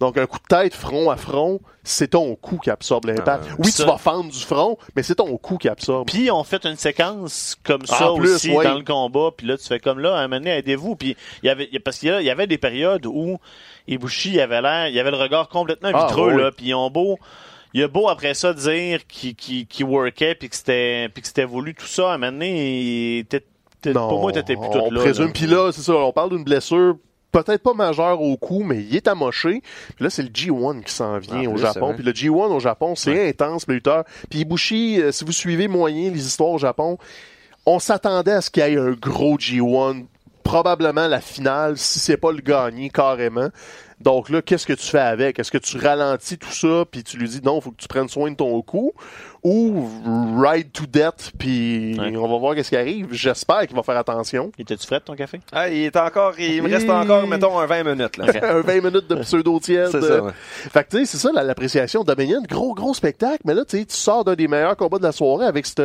Donc un coup de tête front à front, c'est ton coup qui absorbe l'impact. oui, Ça- tu vas fendre du front, mais c'est ton coup qui absorbe. Puis on fait une séquence comme En ça plus, aussi ouais. dans le combat. Puis là, tu fais comme là, à un moment donné, aidez-vous. Puis il y avait, parce qu'il y avait des périodes où Ibushi avait l'air, il avait le regard complètement Ah, vitreux ouais. là. Puis ils ont beau, il a beau après ça dire qu'il qu'il qu'il workait puis que c'était, puis que c'était voulu tout ça. À un moment donné, il était, était- Non, pour moi, t'étais plus on tout là. présume. là. Puis là, c'est ça, on parle d'une blessure peut-être pas majeure au cou, mais il est amoché. Puis là, c'est le G1 qui s'en vient En au Japon. Puis le G1 au Japon, c'est intense, le lutteur. Puis Ibushi, euh, si vous suivez moyen les histoires au Japon, on s'attendait à ce qu'il y ait un gros G1, probablement la finale, si c'est pas le gagné carrément. Donc là, qu'est-ce que tu fais avec? Est-ce que tu ralentis tout ça, puis tu lui dis non, faut que tu prennes soin de ton cou, ou ride to death, puis Ouais. on va voir qu'est-ce qui arrive. J'espère qu'il va faire attention. Étais-tu frais ton café? ah, il est encore il me reste encore mettons un 20 minutes là un 20 minutes de pseudo-tiède. c'est ça ouais. Fait que tu sais, c'est ça la- l'appréciation. Dominion, gros, gros spectacle, mais là, tu sais, tu sors d'un des meilleurs combats de la soirée avec cette...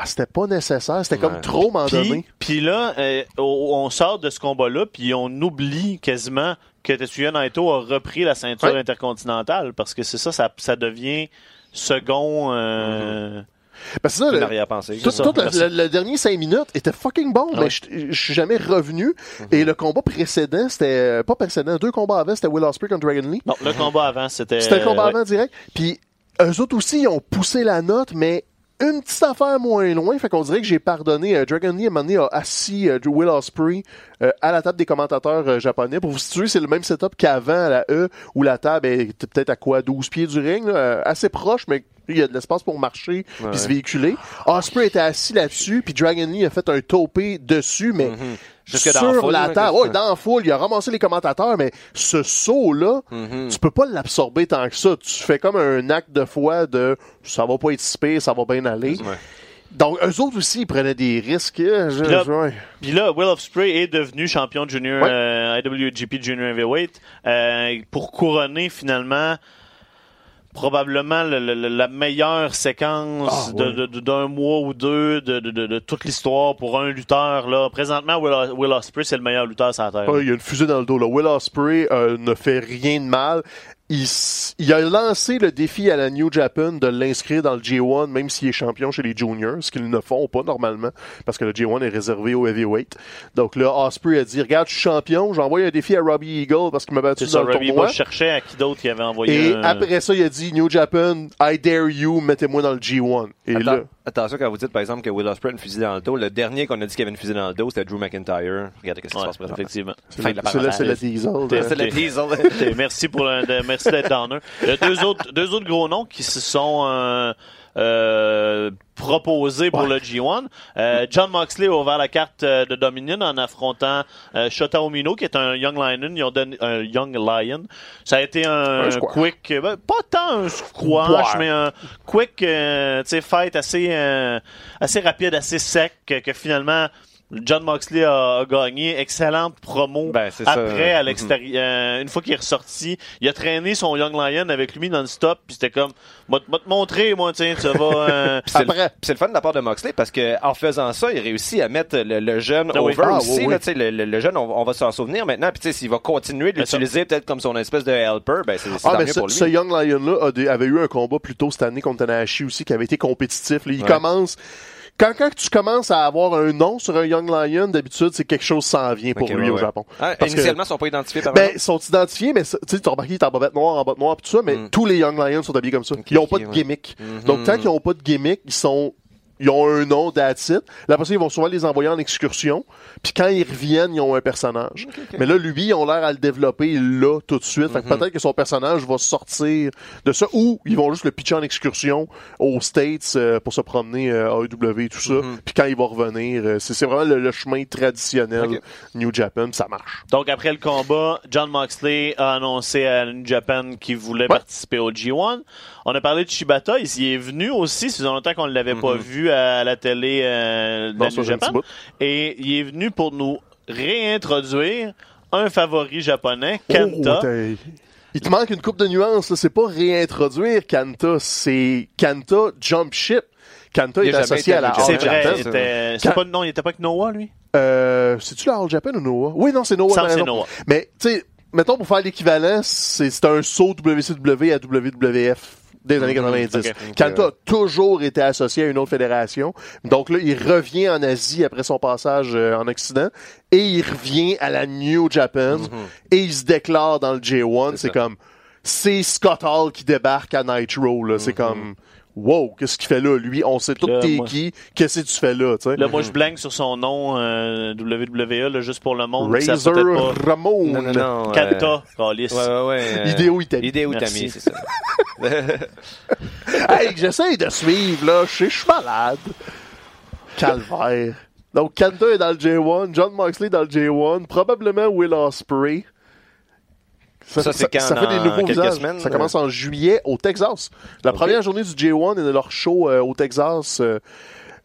Ah, c'était pas nécessaire, c'était comme Ouais. trop m'en Puis, donner. puis là, euh, on on sort de ce combat-là, puis on oublie quasiment que Tetsuya Naito a repris la ceinture Ouais. intercontinentale, parce que c'est ça, ça, ça devient second... euh, ça, une le, arrière-pensée tout, ça, tout le, merci. le- le dernier 5 minutes était fucking bon, mais je suis jamais revenu. Et le combat précédent, c'était... euh, Pas précédent, deux combats avant, c'était Will Ospreay contre Dragon Lee. Non, le combat avant, c'était... C'était le combat ouais. avant direct. Puis eux autres aussi, ils ont poussé la note, mais une petite affaire moins loin. Fait qu'on dirait que j'ai pardonné. Euh, Dragon Lee, à un moment donné, a assis euh, Will Ospreay euh, à la table des commentateurs euh, japonais. Pour vous situer, c'est le même setup qu'avant à la E, où la table est peut-être à quoi, 12 pieds du ring, là, euh, assez proche, mais il y a de l'espace pour marcher Ouais. puis se véhiculer. Ospreay était assis là-dessus, puis Dragon Lee a fait un topé dessus, mais Jusque sur dans la foule, la table. que- Ouais, dans la foule, il a ramassé les commentateurs, mais ce saut-là, Mhm. tu peux pas l'absorber tant que ça. Tu fais comme un acte de foi de ça va pas être si pire, ça va bien aller. Ouais. Donc, eux autres aussi, ils prenaient des risques. hein, je- Puis là- je- ouais. Puis là, Will Ospreay est devenu champion junior Ouais. euh, IWGP Junior Heavyweight euh, pour couronner finalement probablement le- le- le- la meilleure séquence Ah, ouais. d'un mois ou deux de, de, de, de toute l'histoire pour un lutteur. Là. Présentement, Will, Will Ospreay, c'est le meilleur lutteur sur la Terre. Ah, il y a une fusée dans le dos. Là. Will Ospreay euh, ne fait rien de mal. Il, il a lancé le défi à la New Japan de l'inscrire dans le G1, même s'il est champion chez les juniors, ce qu'ils ne font pas normalement, parce que le G1 est réservé au heavyweight. Donc là, Osprey a dit, regarde, je suis champion, j'envoie un défi à Robbie Eagle parce qu'il m'a battu C'est ça, dans le Robbie tournoi. Bush cherchait à qui d'autre qui avait envoyé Et un- après ça, il a dit, New Japan, I dare you, mettez-moi dans le G1. Et Attends- là, Attention quand vous dites par exemple que Will Ospreay a une fusée dans le dos, le dernier qu'on a dit qu'il avait une fusée dans le dos, c'était Drew McIntyre. Regardez qu'est-ce qui se passe présentement. effectivement. Fin de la c'est c'est parenthèse. diesel. T'es- hein. C'est le diesel. Merci pour le- de- merci d'être downer. Il y a deux autres, deux autres gros noms qui se sont euh, proposés pour Ouais. le G1. Euh, John Moxley a ouvert la carte euh, de Dominion en affrontant euh, Shota Umino, qui est un Young Lion. Ils ont donné un Young Lion. Ça a été un, quick, euh, ben, pas tant un squash, Ouais. mais un quick, euh, tu sais, fight assez, euh, assez rapide, assez sec, que, que finalement. John Moxley a, a gagné. Excellente promo Ben, c'est ça. après à Mhm. l'extérieur. euh, une fois qu'il est ressorti, il a traîné son Young Lion avec lui non-stop, puis c'était comme, va te montrer, moi, tiens, tu vas. euh, c'est le- Après. puis c'est le fun de la part de Moxley parce que en faisant ça, il réussit à mettre le, le jeune Ah oui. over Ah, aussi. oui, là, oui. tu sais, le, le- le jeune, on, on va s'en souvenir maintenant. Puis tu sais, s'il va continuer de ça- l'utiliser peut-être comme son espèce de helper, ben c'est c'est Ah, mieux ce, pour lui. ce Young Lion-là avait eu un combat plus tôt cette année contre Tanahashi aussi qui avait été compétitif. là. Il Ouais. commence. Quand, quand tu commences à avoir un nom sur un Young Lion, d'habitude, c'est quelque chose s'en vient pour lui ouais, au ouais. Japon. Ah, Parce que- initialement, ils sont pas identifiés par Ben, ils sont identifiés, mais ça- tu sais, t'as remarqué, il est en bobette noire, en botte noire, pis tout ça, mais Mm. tous les Young Lions sont habillés comme ça. Ils ont pas de gimmick. Donc, tant qu'ils ont pas de gimmick, ils sont, ils ont un nom, it. Là, après ça, ils vont souvent les envoyer en excursion. Puis quand ils reviennent, ils ont un personnage. Mais là, lui, ils ont l'air à le développer là, tout de suite. Fait que Mhm. peut-être que son personnage va sortir de ça. Ou ils vont juste le pitcher en excursion aux States euh, pour se promener euh, à AEW et tout ça. Mhm. Puis quand il va revenir, euh, c'est vraiment le, le chemin traditionnel. New Japan. Ça marche. Donc, après le combat, John Moxley a annoncé à New Japan qu'il voulait participer au G1. On a parlé de Shibata. Il y est venu aussi. Ça faisait longtemps qu'on ne l'avait pas vu à la télé euh, de la Dans New son Japan. Et il est venu pour nous réintroduire un favori japonais, Kenta. Oh, il te manque une coupe de nuances. là. C'est pas réintroduire Kanta, c'est Kanta Jump Ship. Kanta Il est associé à la c'est All Japan. vrai. C'est Quand- pas, non, il était pas avec Noah, lui? Euh, c'est-tu la All Japan ou Noah? Oui, non, c'est Noah. C'est. Noah. Mais, tu sais, mettons, pour faire l'équivalent, c'est c'est un saut WCW à WWF des années 90. ok. Kanta a toujours été associé à une autre fédération. Donc là, il revient en Asie après son passage euh, en Occident et il revient à la New Japan et il se déclare dans le J1. C'est comme, c'est Scott Hall qui débarque à Nitro, là. C'est comme, wow, qu'est-ce qu'il fait là, lui? On sait tout t'es moi- qui, qu'est-ce que tu fais là, tu sais? Là, moi, je blanque sur son nom euh, WWE, là, juste pour le monde. Razor pas. Ramon. Non, non, non. euh, Kanta, Calice. Ouais, ouais, ouais. euh, Itami. C'est ça. hey, j'essaye de suivre, là. Je sais, je suis malade. Calvaire. Donc, Kanta est dans le J1, John Moxley dans le J1, probablement Will Ospreay. Ça, c'est quand, ça fait des nouveaux visages. semaines, ça euh? commence en juillet au Texas. La première journée du J1 et de leur show euh, au Texas. euh,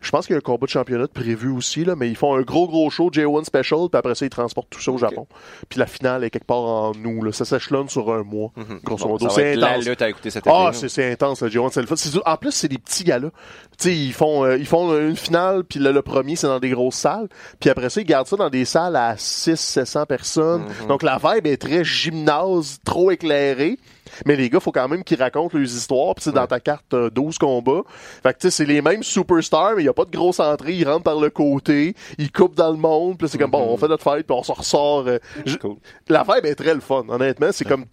je pense qu'il y a un combat de championnat de prévu aussi, là, mais ils font un gros, gros show J1 Special, puis après ça, ils transportent tout ça au Japon. Puis la finale est quelque part en août. Là. Ça s'échelonne sur un mois, grosso Bon, modo. ça va C'est être la intense. lutte à écouter cet été. Ah, c'est, intense, le G1, c'est le fun. C'est- en plus, c'est des petits gars-là. Tu sais, ils font, euh, ils font une finale, puis le, le premier, c'est dans des grosses salles. Puis après ça, ils gardent ça dans des salles à 6 700 personnes. Mhm. Donc, la vibe est très gymnase, trop éclairée. Mais les gars, faut quand même qu'ils racontent leurs histoires. Puis tu sais, dans ta carte, t'as 12 combats. Fait que tu sais, c'est les mêmes superstars, mais il y a pas de grosse entrée. Ils rentrent par le côté, ils coupent dans le monde. Puis c'est comme, bon, on fait notre fight, puis on se ressort. euh, Cool. est très le fun, honnêtement. C'est comme.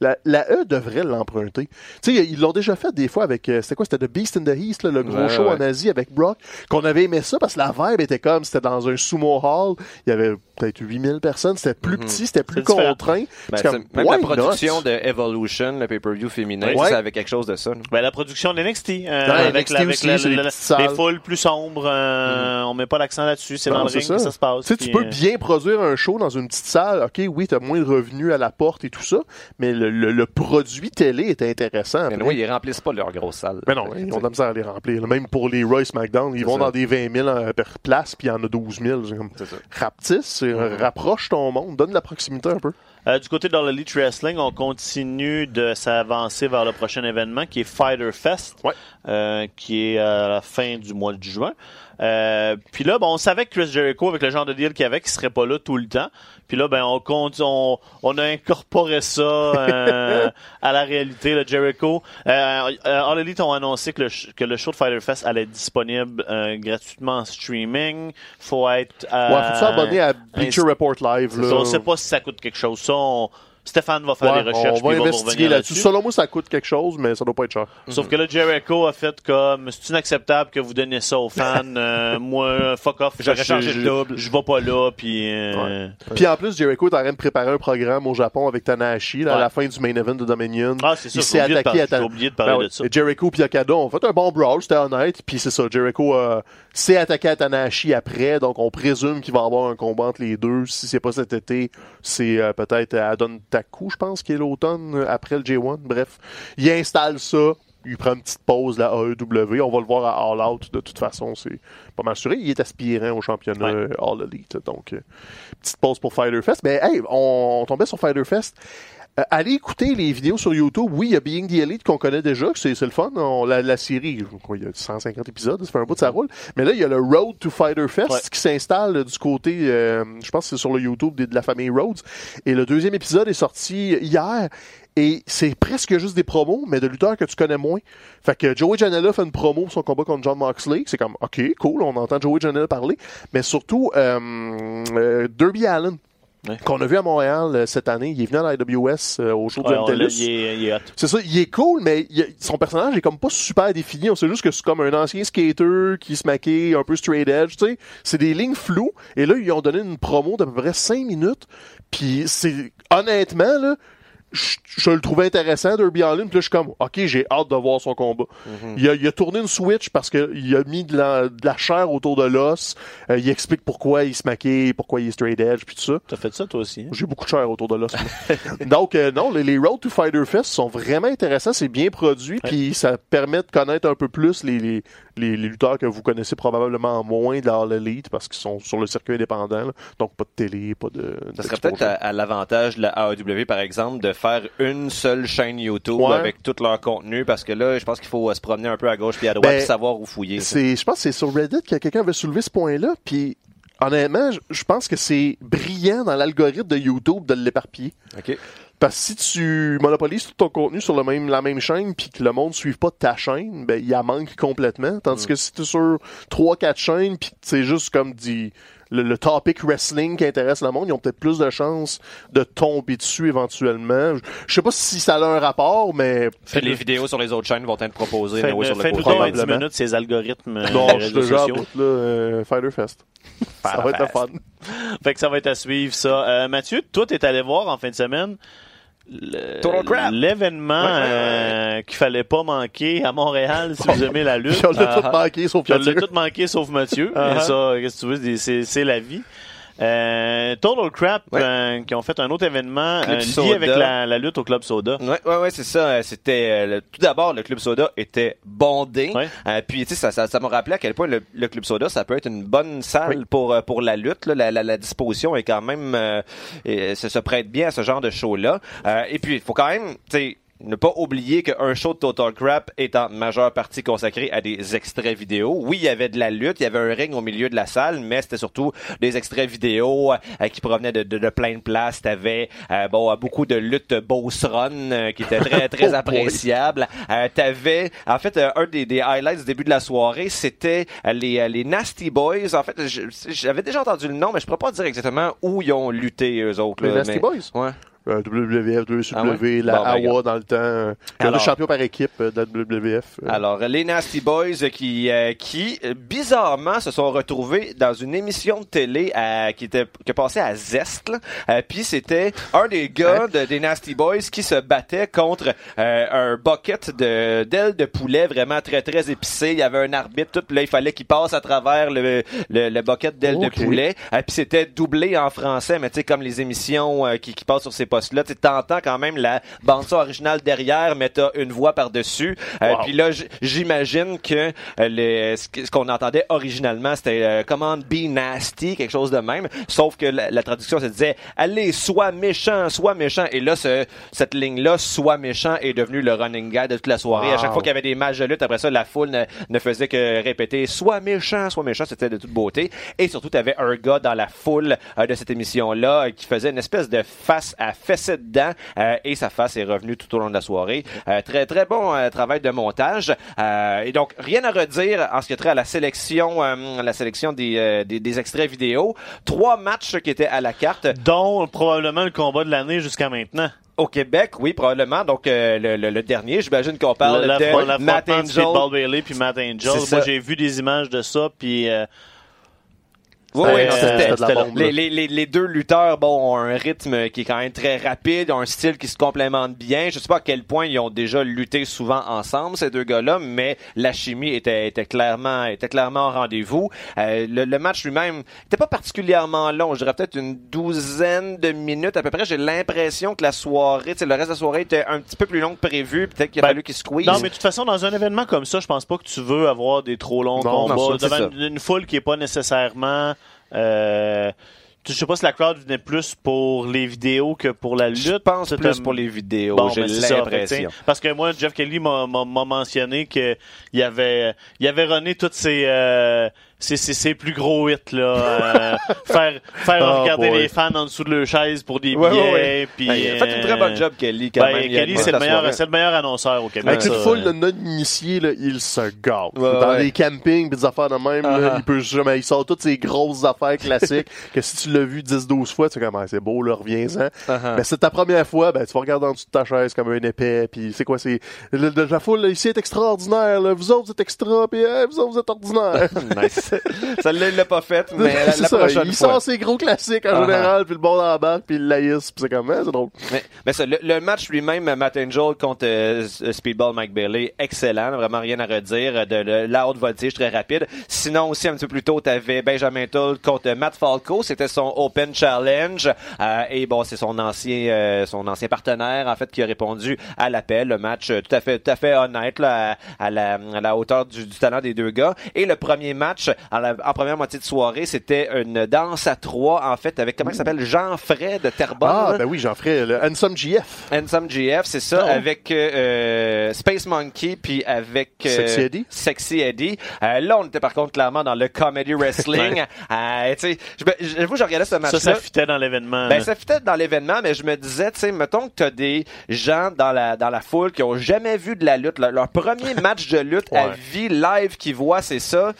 Ça- La, la E devrait l'emprunter. Tu sais, ils l'ont déjà fait des fois avec. euh, C'était quoi C'était The Beast in the East, là, le gros Ouais, show ouais. en Asie avec Brock. Qu'on avait aimé ça parce que la vibe était comme. C'était dans un sumo hall. Il y avait peut-être 8000 personnes. C'était plus petit, c'était plus contraint. Ben, C'est c'est- comme, même why la production not? de Evolution, le pay-per-view féminin, Ouais. ça avait quelque chose de ça. Ben, la production de NXT, euh, Ouais, avec, NXT la, avec aussi, la- la- les foules plus sombres, euh, on met pas l'accent là-dessus, c'est Non, dans le ring que ça se passe. Tu sais, puis, tu peux euh, bien produire un show dans une petite salle. OK, oui, t'as moins de revenus à la porte et tout ça, mais le, le- le produit télé est intéressant. Mais oui, ils remplissent pas leur grosse salle. Mais non, ils ont de la misère à les remplir. Même pour les Royce McDown, ils vont ça. dans des 20 000 en- per place, puis il y en a 12 000. C'est comme, C'est ça. rapetisse, c'est- rapproche ton monde, donne de la proximité un peu. Euh, du côté de l'Elite Wrestling, on continue de s'avancer vers le prochain événement qui est Fighter Fest, Ouais. euh, qui est à la fin du mois de juin. Euh, puis là, bon, on savait que Chris Jericho, avec le genre de deal qu'il avait, qu'il serait pas là tout le temps. Puis là, ben, on, compte- on, on a incorporé ça euh, à la réalité. Le Jericho, euh, euh, All Elite ont annoncé que le, que le show de Fighter Fest allait être disponible euh, gratuitement en streaming. Faut être. euh, Ouais, faut s'abonner à Bleacher Report Live. là. ça, on sait pas si ça coûte quelque chose. Ça, on- Stéphane va faire Ouais, des recherches. on puis va investiguer là-dessus. Selon moi, ça coûte quelque chose, mais ça doit pas être cher. Sauf que là, Jericho a fait comme c'est inacceptable que vous donniez ça aux fans. Euh, moi, fuck off. J'aurais je- le double. Je vais pas là, puis. euh, Puis en plus, Jericho est en train de préparer un programme au Japon avec Tanahashi là, à la fin du main event de Dominion. Ah, c'est ça. Il j'ai s'est oublié de attaqué parler- à j'ai Tan- oublié de parler Ben de ça. Et Jericho et Okada ont fait un bon brawl, c'était honnête. Puis c'est ça, Jericho euh, s'est attaqué à Tanahashi après, donc on présume qu'il va y avoir un combat entre les deux. Si c'est pas cet été, c'est euh, peut-être à Adon Taku, je pense, qui est l'automne euh, après le J1. Bref, il installe ça. Il prend une petite pause la AEW. On va le voir à All Out de toute façon. C'est pas mal. Il est aspirant au championnat Ouais. euh, All Elite. Donc, euh, petite pause pour Fighter Fest. Mais hey, on, on tombait sur Fighter Fest. Euh, allez écouter les vidéos sur YouTube. Oui, il y a Being the Elite qu'on connaît déjà, que c'est le fun. On- la, la série, il y a 150 épisodes, ça fait un bout de ça roule. Mais là, il y a le Road to Fighter Fest Ouais. qui s'installe du côté, euh, je pense que c'est sur le YouTube de, de la famille Rhodes. Et le deuxième épisode est sorti hier. Et c'est presque juste des promos, mais de lutteurs que tu connais moins. Fait que Joey Janela fait une promo pour son combat contre John Moxley. C'est comme, OK, cool, on entend Joey Janela parler. Mais surtout, euh, euh, Derby Allen, Ouais. qu'on a vu à Montréal euh, cette année. Il est venu à l'IWS euh, au show Ouais, du MTLUS. C'est ça, il est cool, mais il son personnage est comme pas super défini. On sait juste que c'est comme un ancien skater qui se maquille un peu straight edge, tu sais. C'est des lignes floues. Et là, ils ont donné une promo d'à peu près 5 minutes. Puis c'est, honnêtement, là, je, je le trouvais intéressant, Derby Allin. Puis là, je suis comme, OK, j'ai hâte de voir son combat. il, a, il a tourné une switch parce qu'il a mis de la, de la chair autour de l'os. Euh, il explique pourquoi il se maquille, pourquoi il est straight edge, puis tout ça. T'as fait ça, toi aussi. hein? J'ai beaucoup de chair autour de l'os. Donc, euh, non, les, les Road to Fighter Fest sont vraiment intéressants. C'est bien produit, puis ça permet de connaître un peu plus les, les, les, les lutteurs que vous connaissez probablement moins de la All Elite parce qu'ils sont sur le circuit indépendant. là. Donc, pas de télé, pas de. Ça serait peut-être à, à l'avantage de la AEW, par exemple, de faire une seule chaîne YouTube Ouais. avec tout leur contenu, parce que là, je pense qu'il faut se promener un peu à gauche puis à droite Ben, savoir où fouiller. C'est, je pense que c'est sur Reddit que quelqu'un avait soulevé ce point-là, puis honnêtement, je- je pense que c'est brillant dans l'algorithme de YouTube de l'éparpiller. OK. Parce que si tu monopolises tout ton contenu sur le même, la même chaîne puis que le monde ne suive pas ta chaîne, ben il y a manque complètement. Tandis Mm. que si tu es sur 3-4 chaînes puis que c'est juste comme dit le, le topic wrestling qui intéresse le monde, ils ont peut-être plus de chances de tomber dessus éventuellement. Je, je sais pas si ça a un rapport, mais Fait les vidéos sur les autres chaînes vont être proposées anyway, sur le côté. donc en 10 probablement. minutes ces algorithmes euh, non, je bout, là, euh, Fighter Fest. ça va être le fun. Fait que ça va être à suivre, ça. Euh, Mathieu, toi, t'es allé voir en fin de semaine le-. L'événement Ouais, ouais, ouais. euh, qu'il fallait pas manquer à Montréal si vous aimez la lutte. Puis on l'a Ah, tout manqué sauf Mathieu. tout manqué sauf Mathieu. Et ça, qu'est-ce que tu veux, c'est la vie. Euh, Total Crap, Ouais. euh, qui ont fait un autre événement euh, lié avec la, la lutte au Club Soda. Ouais, ouais, ouais, c'est ça. Euh, C'était euh, le- tout d'abord le club soda était bondé. Ouais. Euh, puis tu sais, ça, ça, ça m'a rappelé à quel point le, le club soda, ça peut être une bonne salle pour pour la lutte. là. La, la, la disposition est quand même, euh, et ça se prête bien à ce genre de show là. Euh, et puis il faut quand même, tu sais. Ne pas oublier qu'un show de Total Crap est en majeure partie consacré à des extraits vidéo. Oui, il y avait de la lutte, il y avait un ring au milieu de la salle, mais c'était surtout des extraits vidéo euh, qui provenaient de, de, de plein de places. T'avais euh, bon euh, beaucoup de lutte boss run euh, qui était très très Oh boy. appréciable. T'avais en fait un des, des highlights du début de la soirée, c'était les les Nasty Boys. En fait, j'avais déjà entendu le nom, mais je pourrais pas dire exactement où ils ont lutté eux autres. Les Nasty mais- Boys? Ouais. Euh, WWF, WCW, Ah ouais? la Bon, ben, dans le temps, euh, le champion par équipe de la WWF. Alors, les Nasty Boys qui, euh, qui euh, bizarrement, se sont retrouvés dans une émission de télé euh, qui était qui passait à Zest. là. Euh, Puis c'était un des gars de- des Nasty Boys qui se battait contre euh, un bucket de d'ailes de poulet vraiment très très épicé. Il y avait un arbitre, tout, là il fallait qu'il passe à travers le le, le bucket d'ailes de poulet. Euh, Puis c'était doublé en français, mais tu sais comme les émissions euh, qui, qui passent sur ces poste-là. Tu t'entends quand même la bande son originale derrière, mais t'as une voix par-dessus. Euh. Puis là, j'imagine que euh, les- ce qu'on entendait originalement, c'était euh, Command Be Nasty, quelque chose de même. Sauf que la, la traduction se disait Allez, sois méchant, sois méchant. Et là, ce- cette ligne-là, sois méchant, est devenue le running guy de toute la soirée. À chaque fois qu'il y avait des matchs de lutte, après ça, la foule ne, ne faisait que répéter Sois méchant, sois méchant. C'était de toute beauté. Et surtout, tu avais un gars dans la foule euh, de cette émission-là qui faisait une espèce de face à fesser dedans. euh, et sa face est revenue tout au long de la soirée. Euh, très, très bon euh, travail de montage. Euh, et donc, rien à redire en ce qui a trait à la sélection, euh, la sélection des, euh, des, des extraits vidéo. Trois matchs qui étaient à la carte. Dont probablement le combat de l'année jusqu'à maintenant. Au Québec, oui, probablement. Donc, euh, le, le- le dernier, j'imagine qu'on parle La- de la- Matt Angel. Bailey puis Matt Angel. Moi, j'ai vu des images de ça, puis euh, Oui, c'était de la bombe. Les, les, les, les deux lutteurs bon, ont un rythme qui est quand même très rapide, ont un style qui se complémente bien. Je sais pas à quel point ils ont déjà lutté souvent ensemble, ces deux gars-là, mais la chimie était, était clairement était clairement au rendez-vous. Euh, le, le match lui-même n'était pas particulièrement long. Je dirais peut-être une douzaine de minutes à peu près. J'ai l'impression que la soirée, le reste de la soirée était un petit peu plus long que prévu. Peut-être qu'il a Ben, fallu qu'ils squeeze. Non, mais de toute façon, dans un événement comme ça, je pense pas que tu veux avoir des trop longs Non, combats non, devant une, une foule qui est pas nécessairement. Euh, je sais pas si la crowd venait plus pour les vidéos que pour la lutte. je pense plus pour les vidéos. Bon, J'ai ben, l'impression. Parce que moi, Jeff Kelly m'a mentionné que il avait, il avait runné toutes ses, euh, ses, ses, plus gros hits là, euh, faire faire Oh, regarder boy. les fans en dessous de leur chaise pour des Ouais, billets. ouais, ouais. Puis, Ben, a fait une très euh, bonne job, Kelly, quand ben, même. Kelly, c'est le meilleur, c'est le meilleur annonceur au Québec. Avec une foule euh. de non-initiés, là, il se gâte. Ouais, Dans ouais. les campings pis des affaires de même, là, Uh-huh. il peut jamais, il sort toutes ces grosses affaires classiques que si tu l'as vu 10-12 fois, tu sais comment c'est beau, là, reviens-en. Uh-huh. Mais c'est ta première fois, ben, tu vas regarder en dessous de ta chaise comme un épais, puis c'est quoi, c'est, la foule, là, ici est extraordinaire, là. Vous autres, vous êtes extra, pis hey, vous autres, vous êtes ordinaires. Nice. ça ne l'a pas fait, mais la, la ça, prochaine il fois. sort ses gros classiques en Uh-huh. général, puis le bon dans la barre, puis il laïs, pis c'est comme, hein, c'est drôle. Mais, mais ça, le, le match lui-même, Matt Angel contre euh, Speedball Mike Bailey, excellent, vraiment rien à redire, de, de la haute voltige très rapide. Sinon aussi un petit peu plus tôt, t'avais Benjamin Toll contre Matt Falco, c'était son Open Challenge, euh, et bon, c'est son ancien euh, son ancien partenaire en fait qui a répondu à l'appel. Le match euh, tout à fait tout à fait honnête là, à, à la, à la hauteur du, du talent des deux gars. Et le premier match en, la- en première moitié de soirée, c'était une danse à trois en fait avec comment il s'appelle? Jean Fray de Terrebonne. Ah, ben oui, j'en ferai le Handsome GF. Handsome GF, c'est ça, Non. avec euh, euh, Space Monkey puis avec euh, Sexy Eddie. Sexy Eddie. Euh, là, on était par contre clairement dans le comedy wrestling. euh, tu sais, je me- j'avoue, je regardais ce Ça, match-là. ça fitait dans l'événement. Ben, ça fitait dans l'événement, mais je me disais, tu sais, mettons que t'as des gens dans la, dans la foule qui ont jamais vu de la lutte. Leur, leur premier match de lutte à vie live qu'ils voient, c'est ça.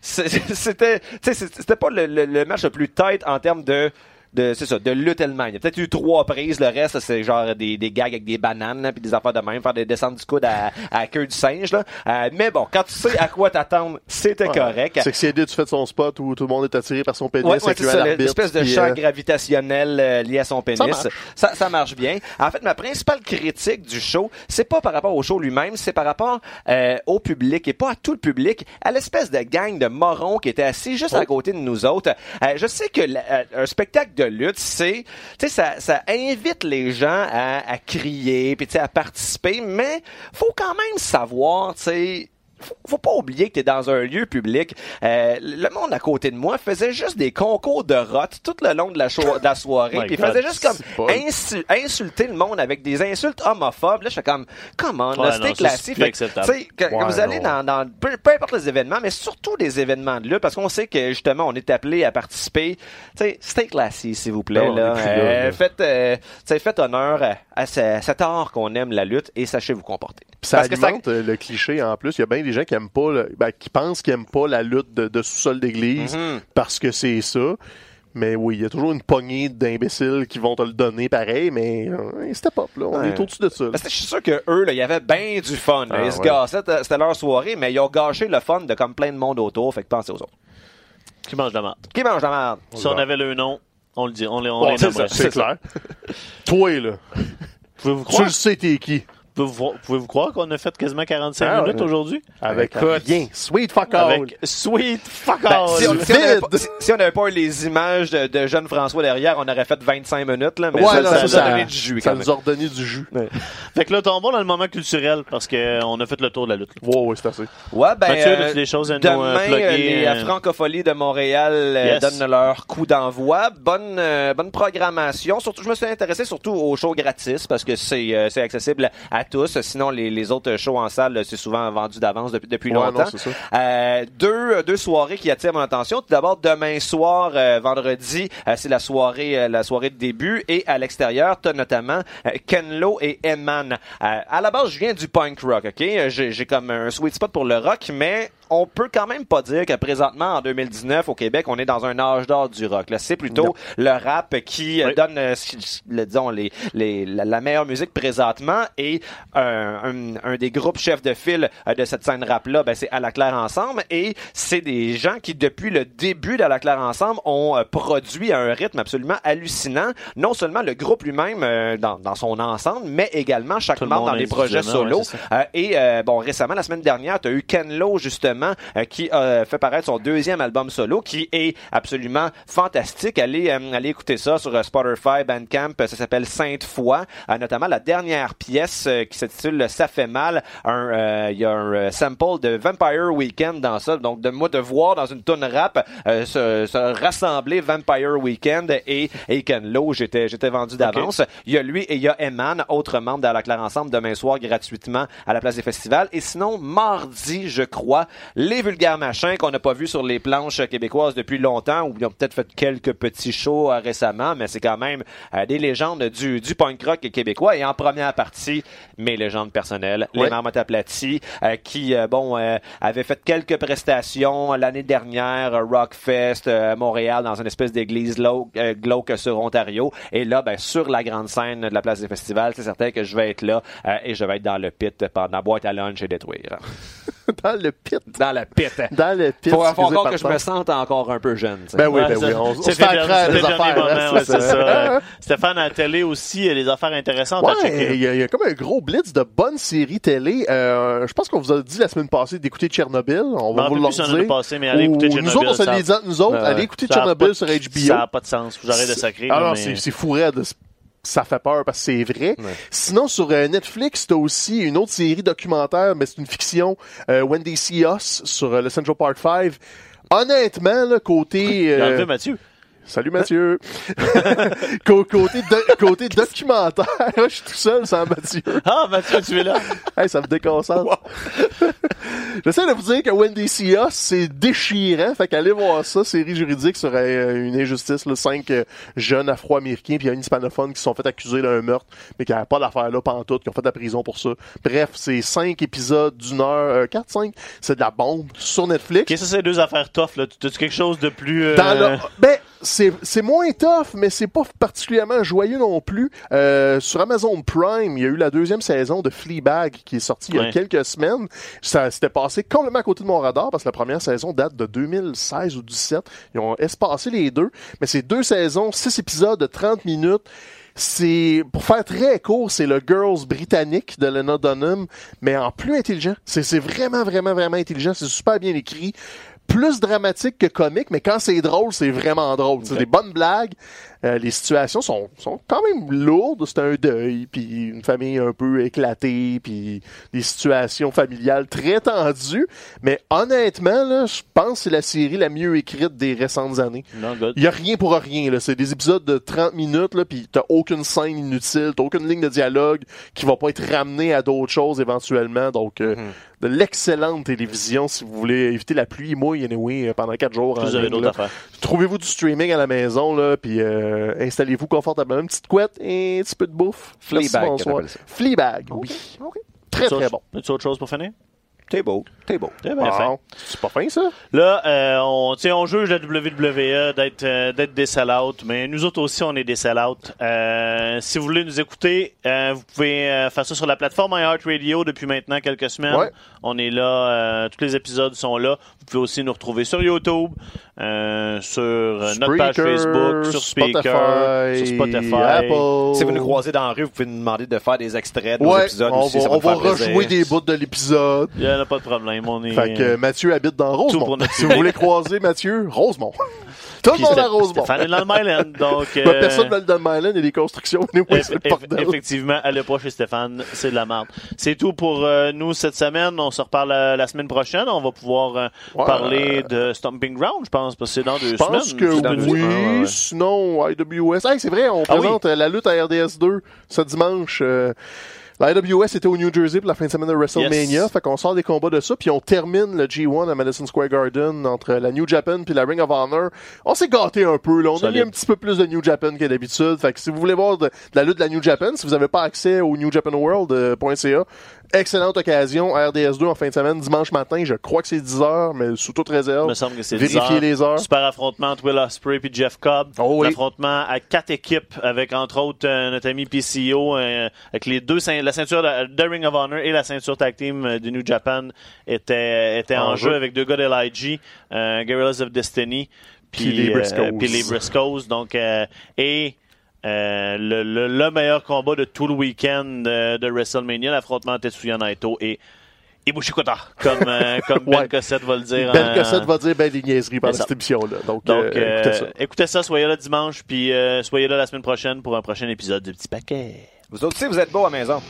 C'était, c'était pas le, le- le match le plus tight en termes de, de c'est ça, de lutte elle-même. Il y a peut-être eu trois prises, le reste, c'est genre des, des gags avec des bananes, puis des affaires de même, faire des descentes du coude à, à queue du singe, là. Euh, mais bon, quand tu sais à quoi t'attendre, c'était correct. C'est que si fais de son spot où tout le monde est attiré par son pénis, Ouais, ouais, c'est ça, l'arbitre, l'espèce de champ euh, gravitationnel euh, lié à son pénis. Ça marche. Ça, ça marche bien. En fait, ma principale critique du show, c'est pas par rapport au show lui-même, c'est par rapport euh, au public et pas à tout le public, à l'espèce de gang de morons qui était assis juste à côté de nous autres. Je sais que euh, un spectacle de lutte, c'est, tu sais, ça, invite les gens à, à crier, puis à participer, mais faut quand même savoir, tu sais faut, faut pas oublier que tu es dans un lieu public. Euh, le monde à côté de moi faisait juste des concours de rot tout le long de la, cho- de la soirée. Puis faisait juste comme insu- insulter le monde avec des insultes homophobes. Là, je fais comme, comment, Ouais, c'était classique. Fait quand, vous allez dans, dans peu, peu importe les événements, mais surtout des événements de lutte, parce qu'on sait que justement, on est appelé à participer. Stay classy, s'il vous plaît. Non, là. là, Euh, là. faites, euh, faites honneur à, à ce- cet art qu'on aime la lutte et sachez vous comporter. Ça Parce que ça- alimente euh, le cliché en plus. Il y a bien des gens qui aiment pas, le- ben, qui pensent qu'ils aiment pas la lutte de, de sous-sol d'église Mhm. parce que c'est ça. Mais oui, il y a toujours une poignée d'imbéciles qui vont te le donner pareil, mais euh, c'était pop, là. On Ouais. est au-dessus de ça. Parce que je suis sûr que eux, là, il y avait bien du fun. Ah, ils se ouais. gâchaient, c'était leur soirée, mais ils ont gâché le fun de comme plein de monde autour. Fait que pensez aux autres. Qui mange de la marde? Qui mange la merde? Si on avait le nom, on le dit. On les, on Bon, les c'est clair. Toi, là, Pouvez-vous tu le sais t'es qui? Pouvez-vous pouvez-vous croire qu'on a fait quasiment 45 Ah, minutes ouais. aujourd'hui? Avec Écoute. rien. Sweet fuck all. Avec Sweet Fuck Ben, All! si on si on pas, si- si on n'avait pas eu les images de, de jeune François derrière, on aurait fait 25 minutes, là, mais Ouais, ça, non, ça ça, nous ça- a donné du jus, ça quand nous a redonné du jus. Fait que là, tombons dans le moment culturel parce qu'on a fait le tour de la lutte. Ouais, ouais, c'est assez. Ouais, ben, Mathieu, euh, des choses à nous demain, euh, plugger, euh, les euh, euh, Francopholies de Montréal euh, donnent leur coup d'envoi. Bonne, euh, bonne programmation. Surtout, je me suis intéressé surtout aux shows gratis parce que c'est euh, c'est accessible à tous. Sinon, les, les autres shows en salle, c'est souvent vendu d'avance depuis, depuis Ouais, longtemps. non. Euh, deux, deux soirées qui attirent mon attention. Tout d'abord, demain soir, euh, vendredi, euh, c'est la soirée, la soirée de début. Et à l'extérieur, t'as notamment euh, Ken Lo et Eman. À la base, je viens du punk rock, ok? J'ai comme un sweet spot pour le rock, mais on peut quand même pas dire que présentement, en 2019, au Québec, on est dans un âge d'or du rock. Là, c'est plutôt Non. le rap qui euh, Oui. donne, euh, le, disons, les, les, la, meilleure musique présentement. Et euh, un, un des groupes chefs de file euh, de cette scène rap-là, ben, c'est À la Claire Ensemble. Et c'est des gens qui, depuis le début d'À la Claire Ensemble, ont euh, produit à un rythme absolument hallucinant. Non seulement le groupe lui-même dans, dans son ensemble, mais également chaque le membre dans les projets solo. ouais, et bon, récemment, la semaine dernière, tu as eu Ken Lo, justement, euh, qui a fait paraître son deuxième album solo, qui est absolument fantastique. Allez, euh, allez écouter ça sur euh, Spotify, Bandcamp. Ça s'appelle Sainte Foi. Euh, notamment la dernière pièce euh, qui s'intitule Ça fait mal. Euh, Il y a un euh, sample de Vampire Weekend dans ça. Donc, de moi, de voir dans une tonne rap euh, se, se rassembler Vampire Weekend et, et Ken Lo, j'étais j'étais vendu d'avance. Il y a lui et il y a Eman, autre membre de la Claire Ensemble, demain soir gratuitement à la place des festivals. Et sinon, mardi, je crois, les vulgaires machins qu'on n'a pas vus sur les planches québécoises depuis longtemps, ou ils ont peut-être fait quelques petits shows euh, récemment, mais c'est quand même euh, des légendes du, du punk rock québécois. Et en première partie, mes légendes personnelles, les. Marmottes aplaties, euh, qui, euh, bon, euh, avaient fait quelques prestations l'année dernière, Rockfest, euh, Montréal, dans une espèce d'église lau- euh, glauque sur Ontario. Et là, ben, sur la grande scène de la place des festivals, c'est certain que je vais être là euh, et je vais être dans le pit pendant boîte à lunch et détruire. Dans le pit. Dans le pit. Dans le pit. Faut, encore que je me sente encore un peu jeune. Ben oui, ben oui. On, on se c'était fait le dernier- accraire c'était des le dernier affaires. hein, ouais, c'est ça. Stéphane, à la télé aussi, il y a des affaires intéressantes à Ouais, checker. il y, a- il y a comme un gros blitz de bonnes séries télé. Euh, je pense qu'on vous a dit la semaine passée d'écouter Tchernobyl. On va Je vous le dire. passé, mais allez écouter Ou- Tchernobyl, Nous autres, on se ça- les dit nous autres. Allez écouter Tchernobyl sur HBO. Ça n'a pas de sens. J'arrête de sacrer. Ah non, mais- c'est c'est fou raide. Ça fait peur parce que c'est vrai. Sinon, sur euh, Netflix, t'as aussi une autre série documentaire, mais c'est une fiction, euh, When They See Us, sur euh, le Central Park 5. Honnêtement, là, côté... Euh, Mathieu. Salut Mathieu. Cô- côté, do- côté documentaire, je suis tout seul sans Mathieu. Ah, Mathieu, tu es là. Hey, ça me déconcentre. J'essaie de vous dire que Wendy Sia, c'est déchirant. Fait qu'allez voir ça, série juridique sur euh, une injustice. Là, cinq euh, jeunes afro-américains puis un hispanophone qui se sont fait accuser d'un meurtre, mais qui n'avaient pas d'affaire là pantoute, qui ont fait de la prison pour ça. Bref, c'est cinq épisodes d'une heure, euh, quatre, cinq. C'est de la bombe sur Netflix. Ok, ça, c'est deux affaires tough, là. Tu as quelque chose de plus. euh, Dans le- ben, c'est, c'est moins tough, mais c'est pas particulièrement joyeux non plus. Euh, sur Amazon Prime, il y a eu la deuxième saison de Fleabag qui est sortie il y a quelques semaines. Ça s'était passé complètement à côté de mon radar parce que la première saison date de 2016 ou 2017. Ils ont espacé les deux, mais c'est deux saisons, six épisodes de 30 minutes. C'est, pour faire très court, c'est le Girls britannique de Lena Dunham, mais en plus intelligent. C'est, c'est vraiment, vraiment, vraiment intelligent. C'est super bien écrit plus dramatique que comique, mais quand c'est drôle, c'est vraiment drôle. C'est des bonnes blagues. Euh, les situations sont, sont quand même lourdes. C'est un deuil, puis une famille un peu éclatée, puis des situations familiales très tendues. Mais honnêtement, là, je pense que c'est la série la mieux écrite des récentes années. Il y a rien pour rien. là. C'est des épisodes de 30 minutes, là, puis t'as aucune scène inutile, t'as aucune ligne de dialogue qui va pas être ramenée à d'autres choses éventuellement. Donc, euh, de l'excellente télévision si vous voulez éviter la pluie mouille anyway, euh, pendant quatre jours. en Vous avez d'autres affaires. Trouvez-vous du streaming à la maison, là, puis euh, installez-vous confortablement. Une petite couette et un petit peu de bouffe. Fleabag. Fleabag, oui. Très, très bon. As-tu autre chose pour finir? T'es beau, t'es beau. Bien fait. Wow. C'est pas fin, ça? Là, euh, on, on juge la WWE d'être euh, d'être des sell-out, mais nous autres aussi, on est des sell-out. Euh, si vous voulez nous écouter, euh, vous pouvez faire ça sur la plateforme iHeartRadio depuis maintenant quelques semaines. Ouais. On est là, tous les épisodes sont là. Vous pouvez aussi nous retrouver sur YouTube, euh, sur euh, notre page Facebook, sur Speaker, Spotify, sur Spotify. Apple. Si vous nous croisez dans la rue, vous pouvez nous demander de faire des extraits de nos Ouais, épisodes on aussi. va, on rejouer des bouts de l'épisode. Il n'y en a pas de problème. On est, Fait que euh, Mathieu habite dans Rosemont. notre Si vous voulez croiser Mathieu, Rosemont. Tout le monde à Rosemont. Stéphane est dans le Myland, donc... Ben, euh, Personne dans le Island, il y a des constructions. Oui, Eff- eff- effectivement, allez pas chez Stéphane, c'est de la merde. C'est tout pour euh, nous cette semaine. On se reparle euh, la semaine prochaine. On va pouvoir euh, Ouais. parler de Stomping Ground, je pense, parce que c'est dans deux Je pense semaines. que oui. semaines. Sinon, IWS. Hey, c'est vrai, on Ah présente la lutte à RDS2 ce dimanche. Euh, la IWS était au New Jersey pour la fin de semaine de WrestleMania. Yes. Fait qu'on sort des combats de ça. Puis on termine le G1 à Madison Square Garden entre la New Japan puis la Ring of Honor. On s'est gâté un peu. Là. On a mis un petit peu plus de New Japan que d'habitude. Fait que si vous voulez voir de, de la lutte de la New Japan, si vous n'avez pas accès au newjapanworld.ca, excellente occasion. RDS2 en fin de semaine, dimanche matin. Je crois que c'est 10h, mais sous toute réserve. me semble que c'est Vérifiez 10 heures. les heures. Super affrontement entre Will Ospreay puis Jeff Cobb. Oh oui. L'affrontement à quatre équipes avec entre autres euh, notre ami PCO euh, avec les deux ceint- la ceinture de, de Ring of Honor et la ceinture tag team euh, du New Japan était était en, En jeu jeu. avec deux gars de LIG, euh, Guerrillas of Destiny Puis les euh, Briscoes. puis les Briscoes donc euh, et euh, le, le, le meilleur combat de tout le week-end euh, de WrestleMania, l'affrontement Tetsuya Naito et Ibushi Kota, comme, euh, comme Ben Ouais. Cossette va le dire. Ben en- Cossette va dire ben des niaiseries pendant cette émission-là. Donc, donc, euh, euh, écoutez ça. écoutez ça, soyez là dimanche, puis euh, soyez là la semaine prochaine pour un prochain épisode de Petit Paquet. Vous autres aussi, vous êtes beaux à la maison.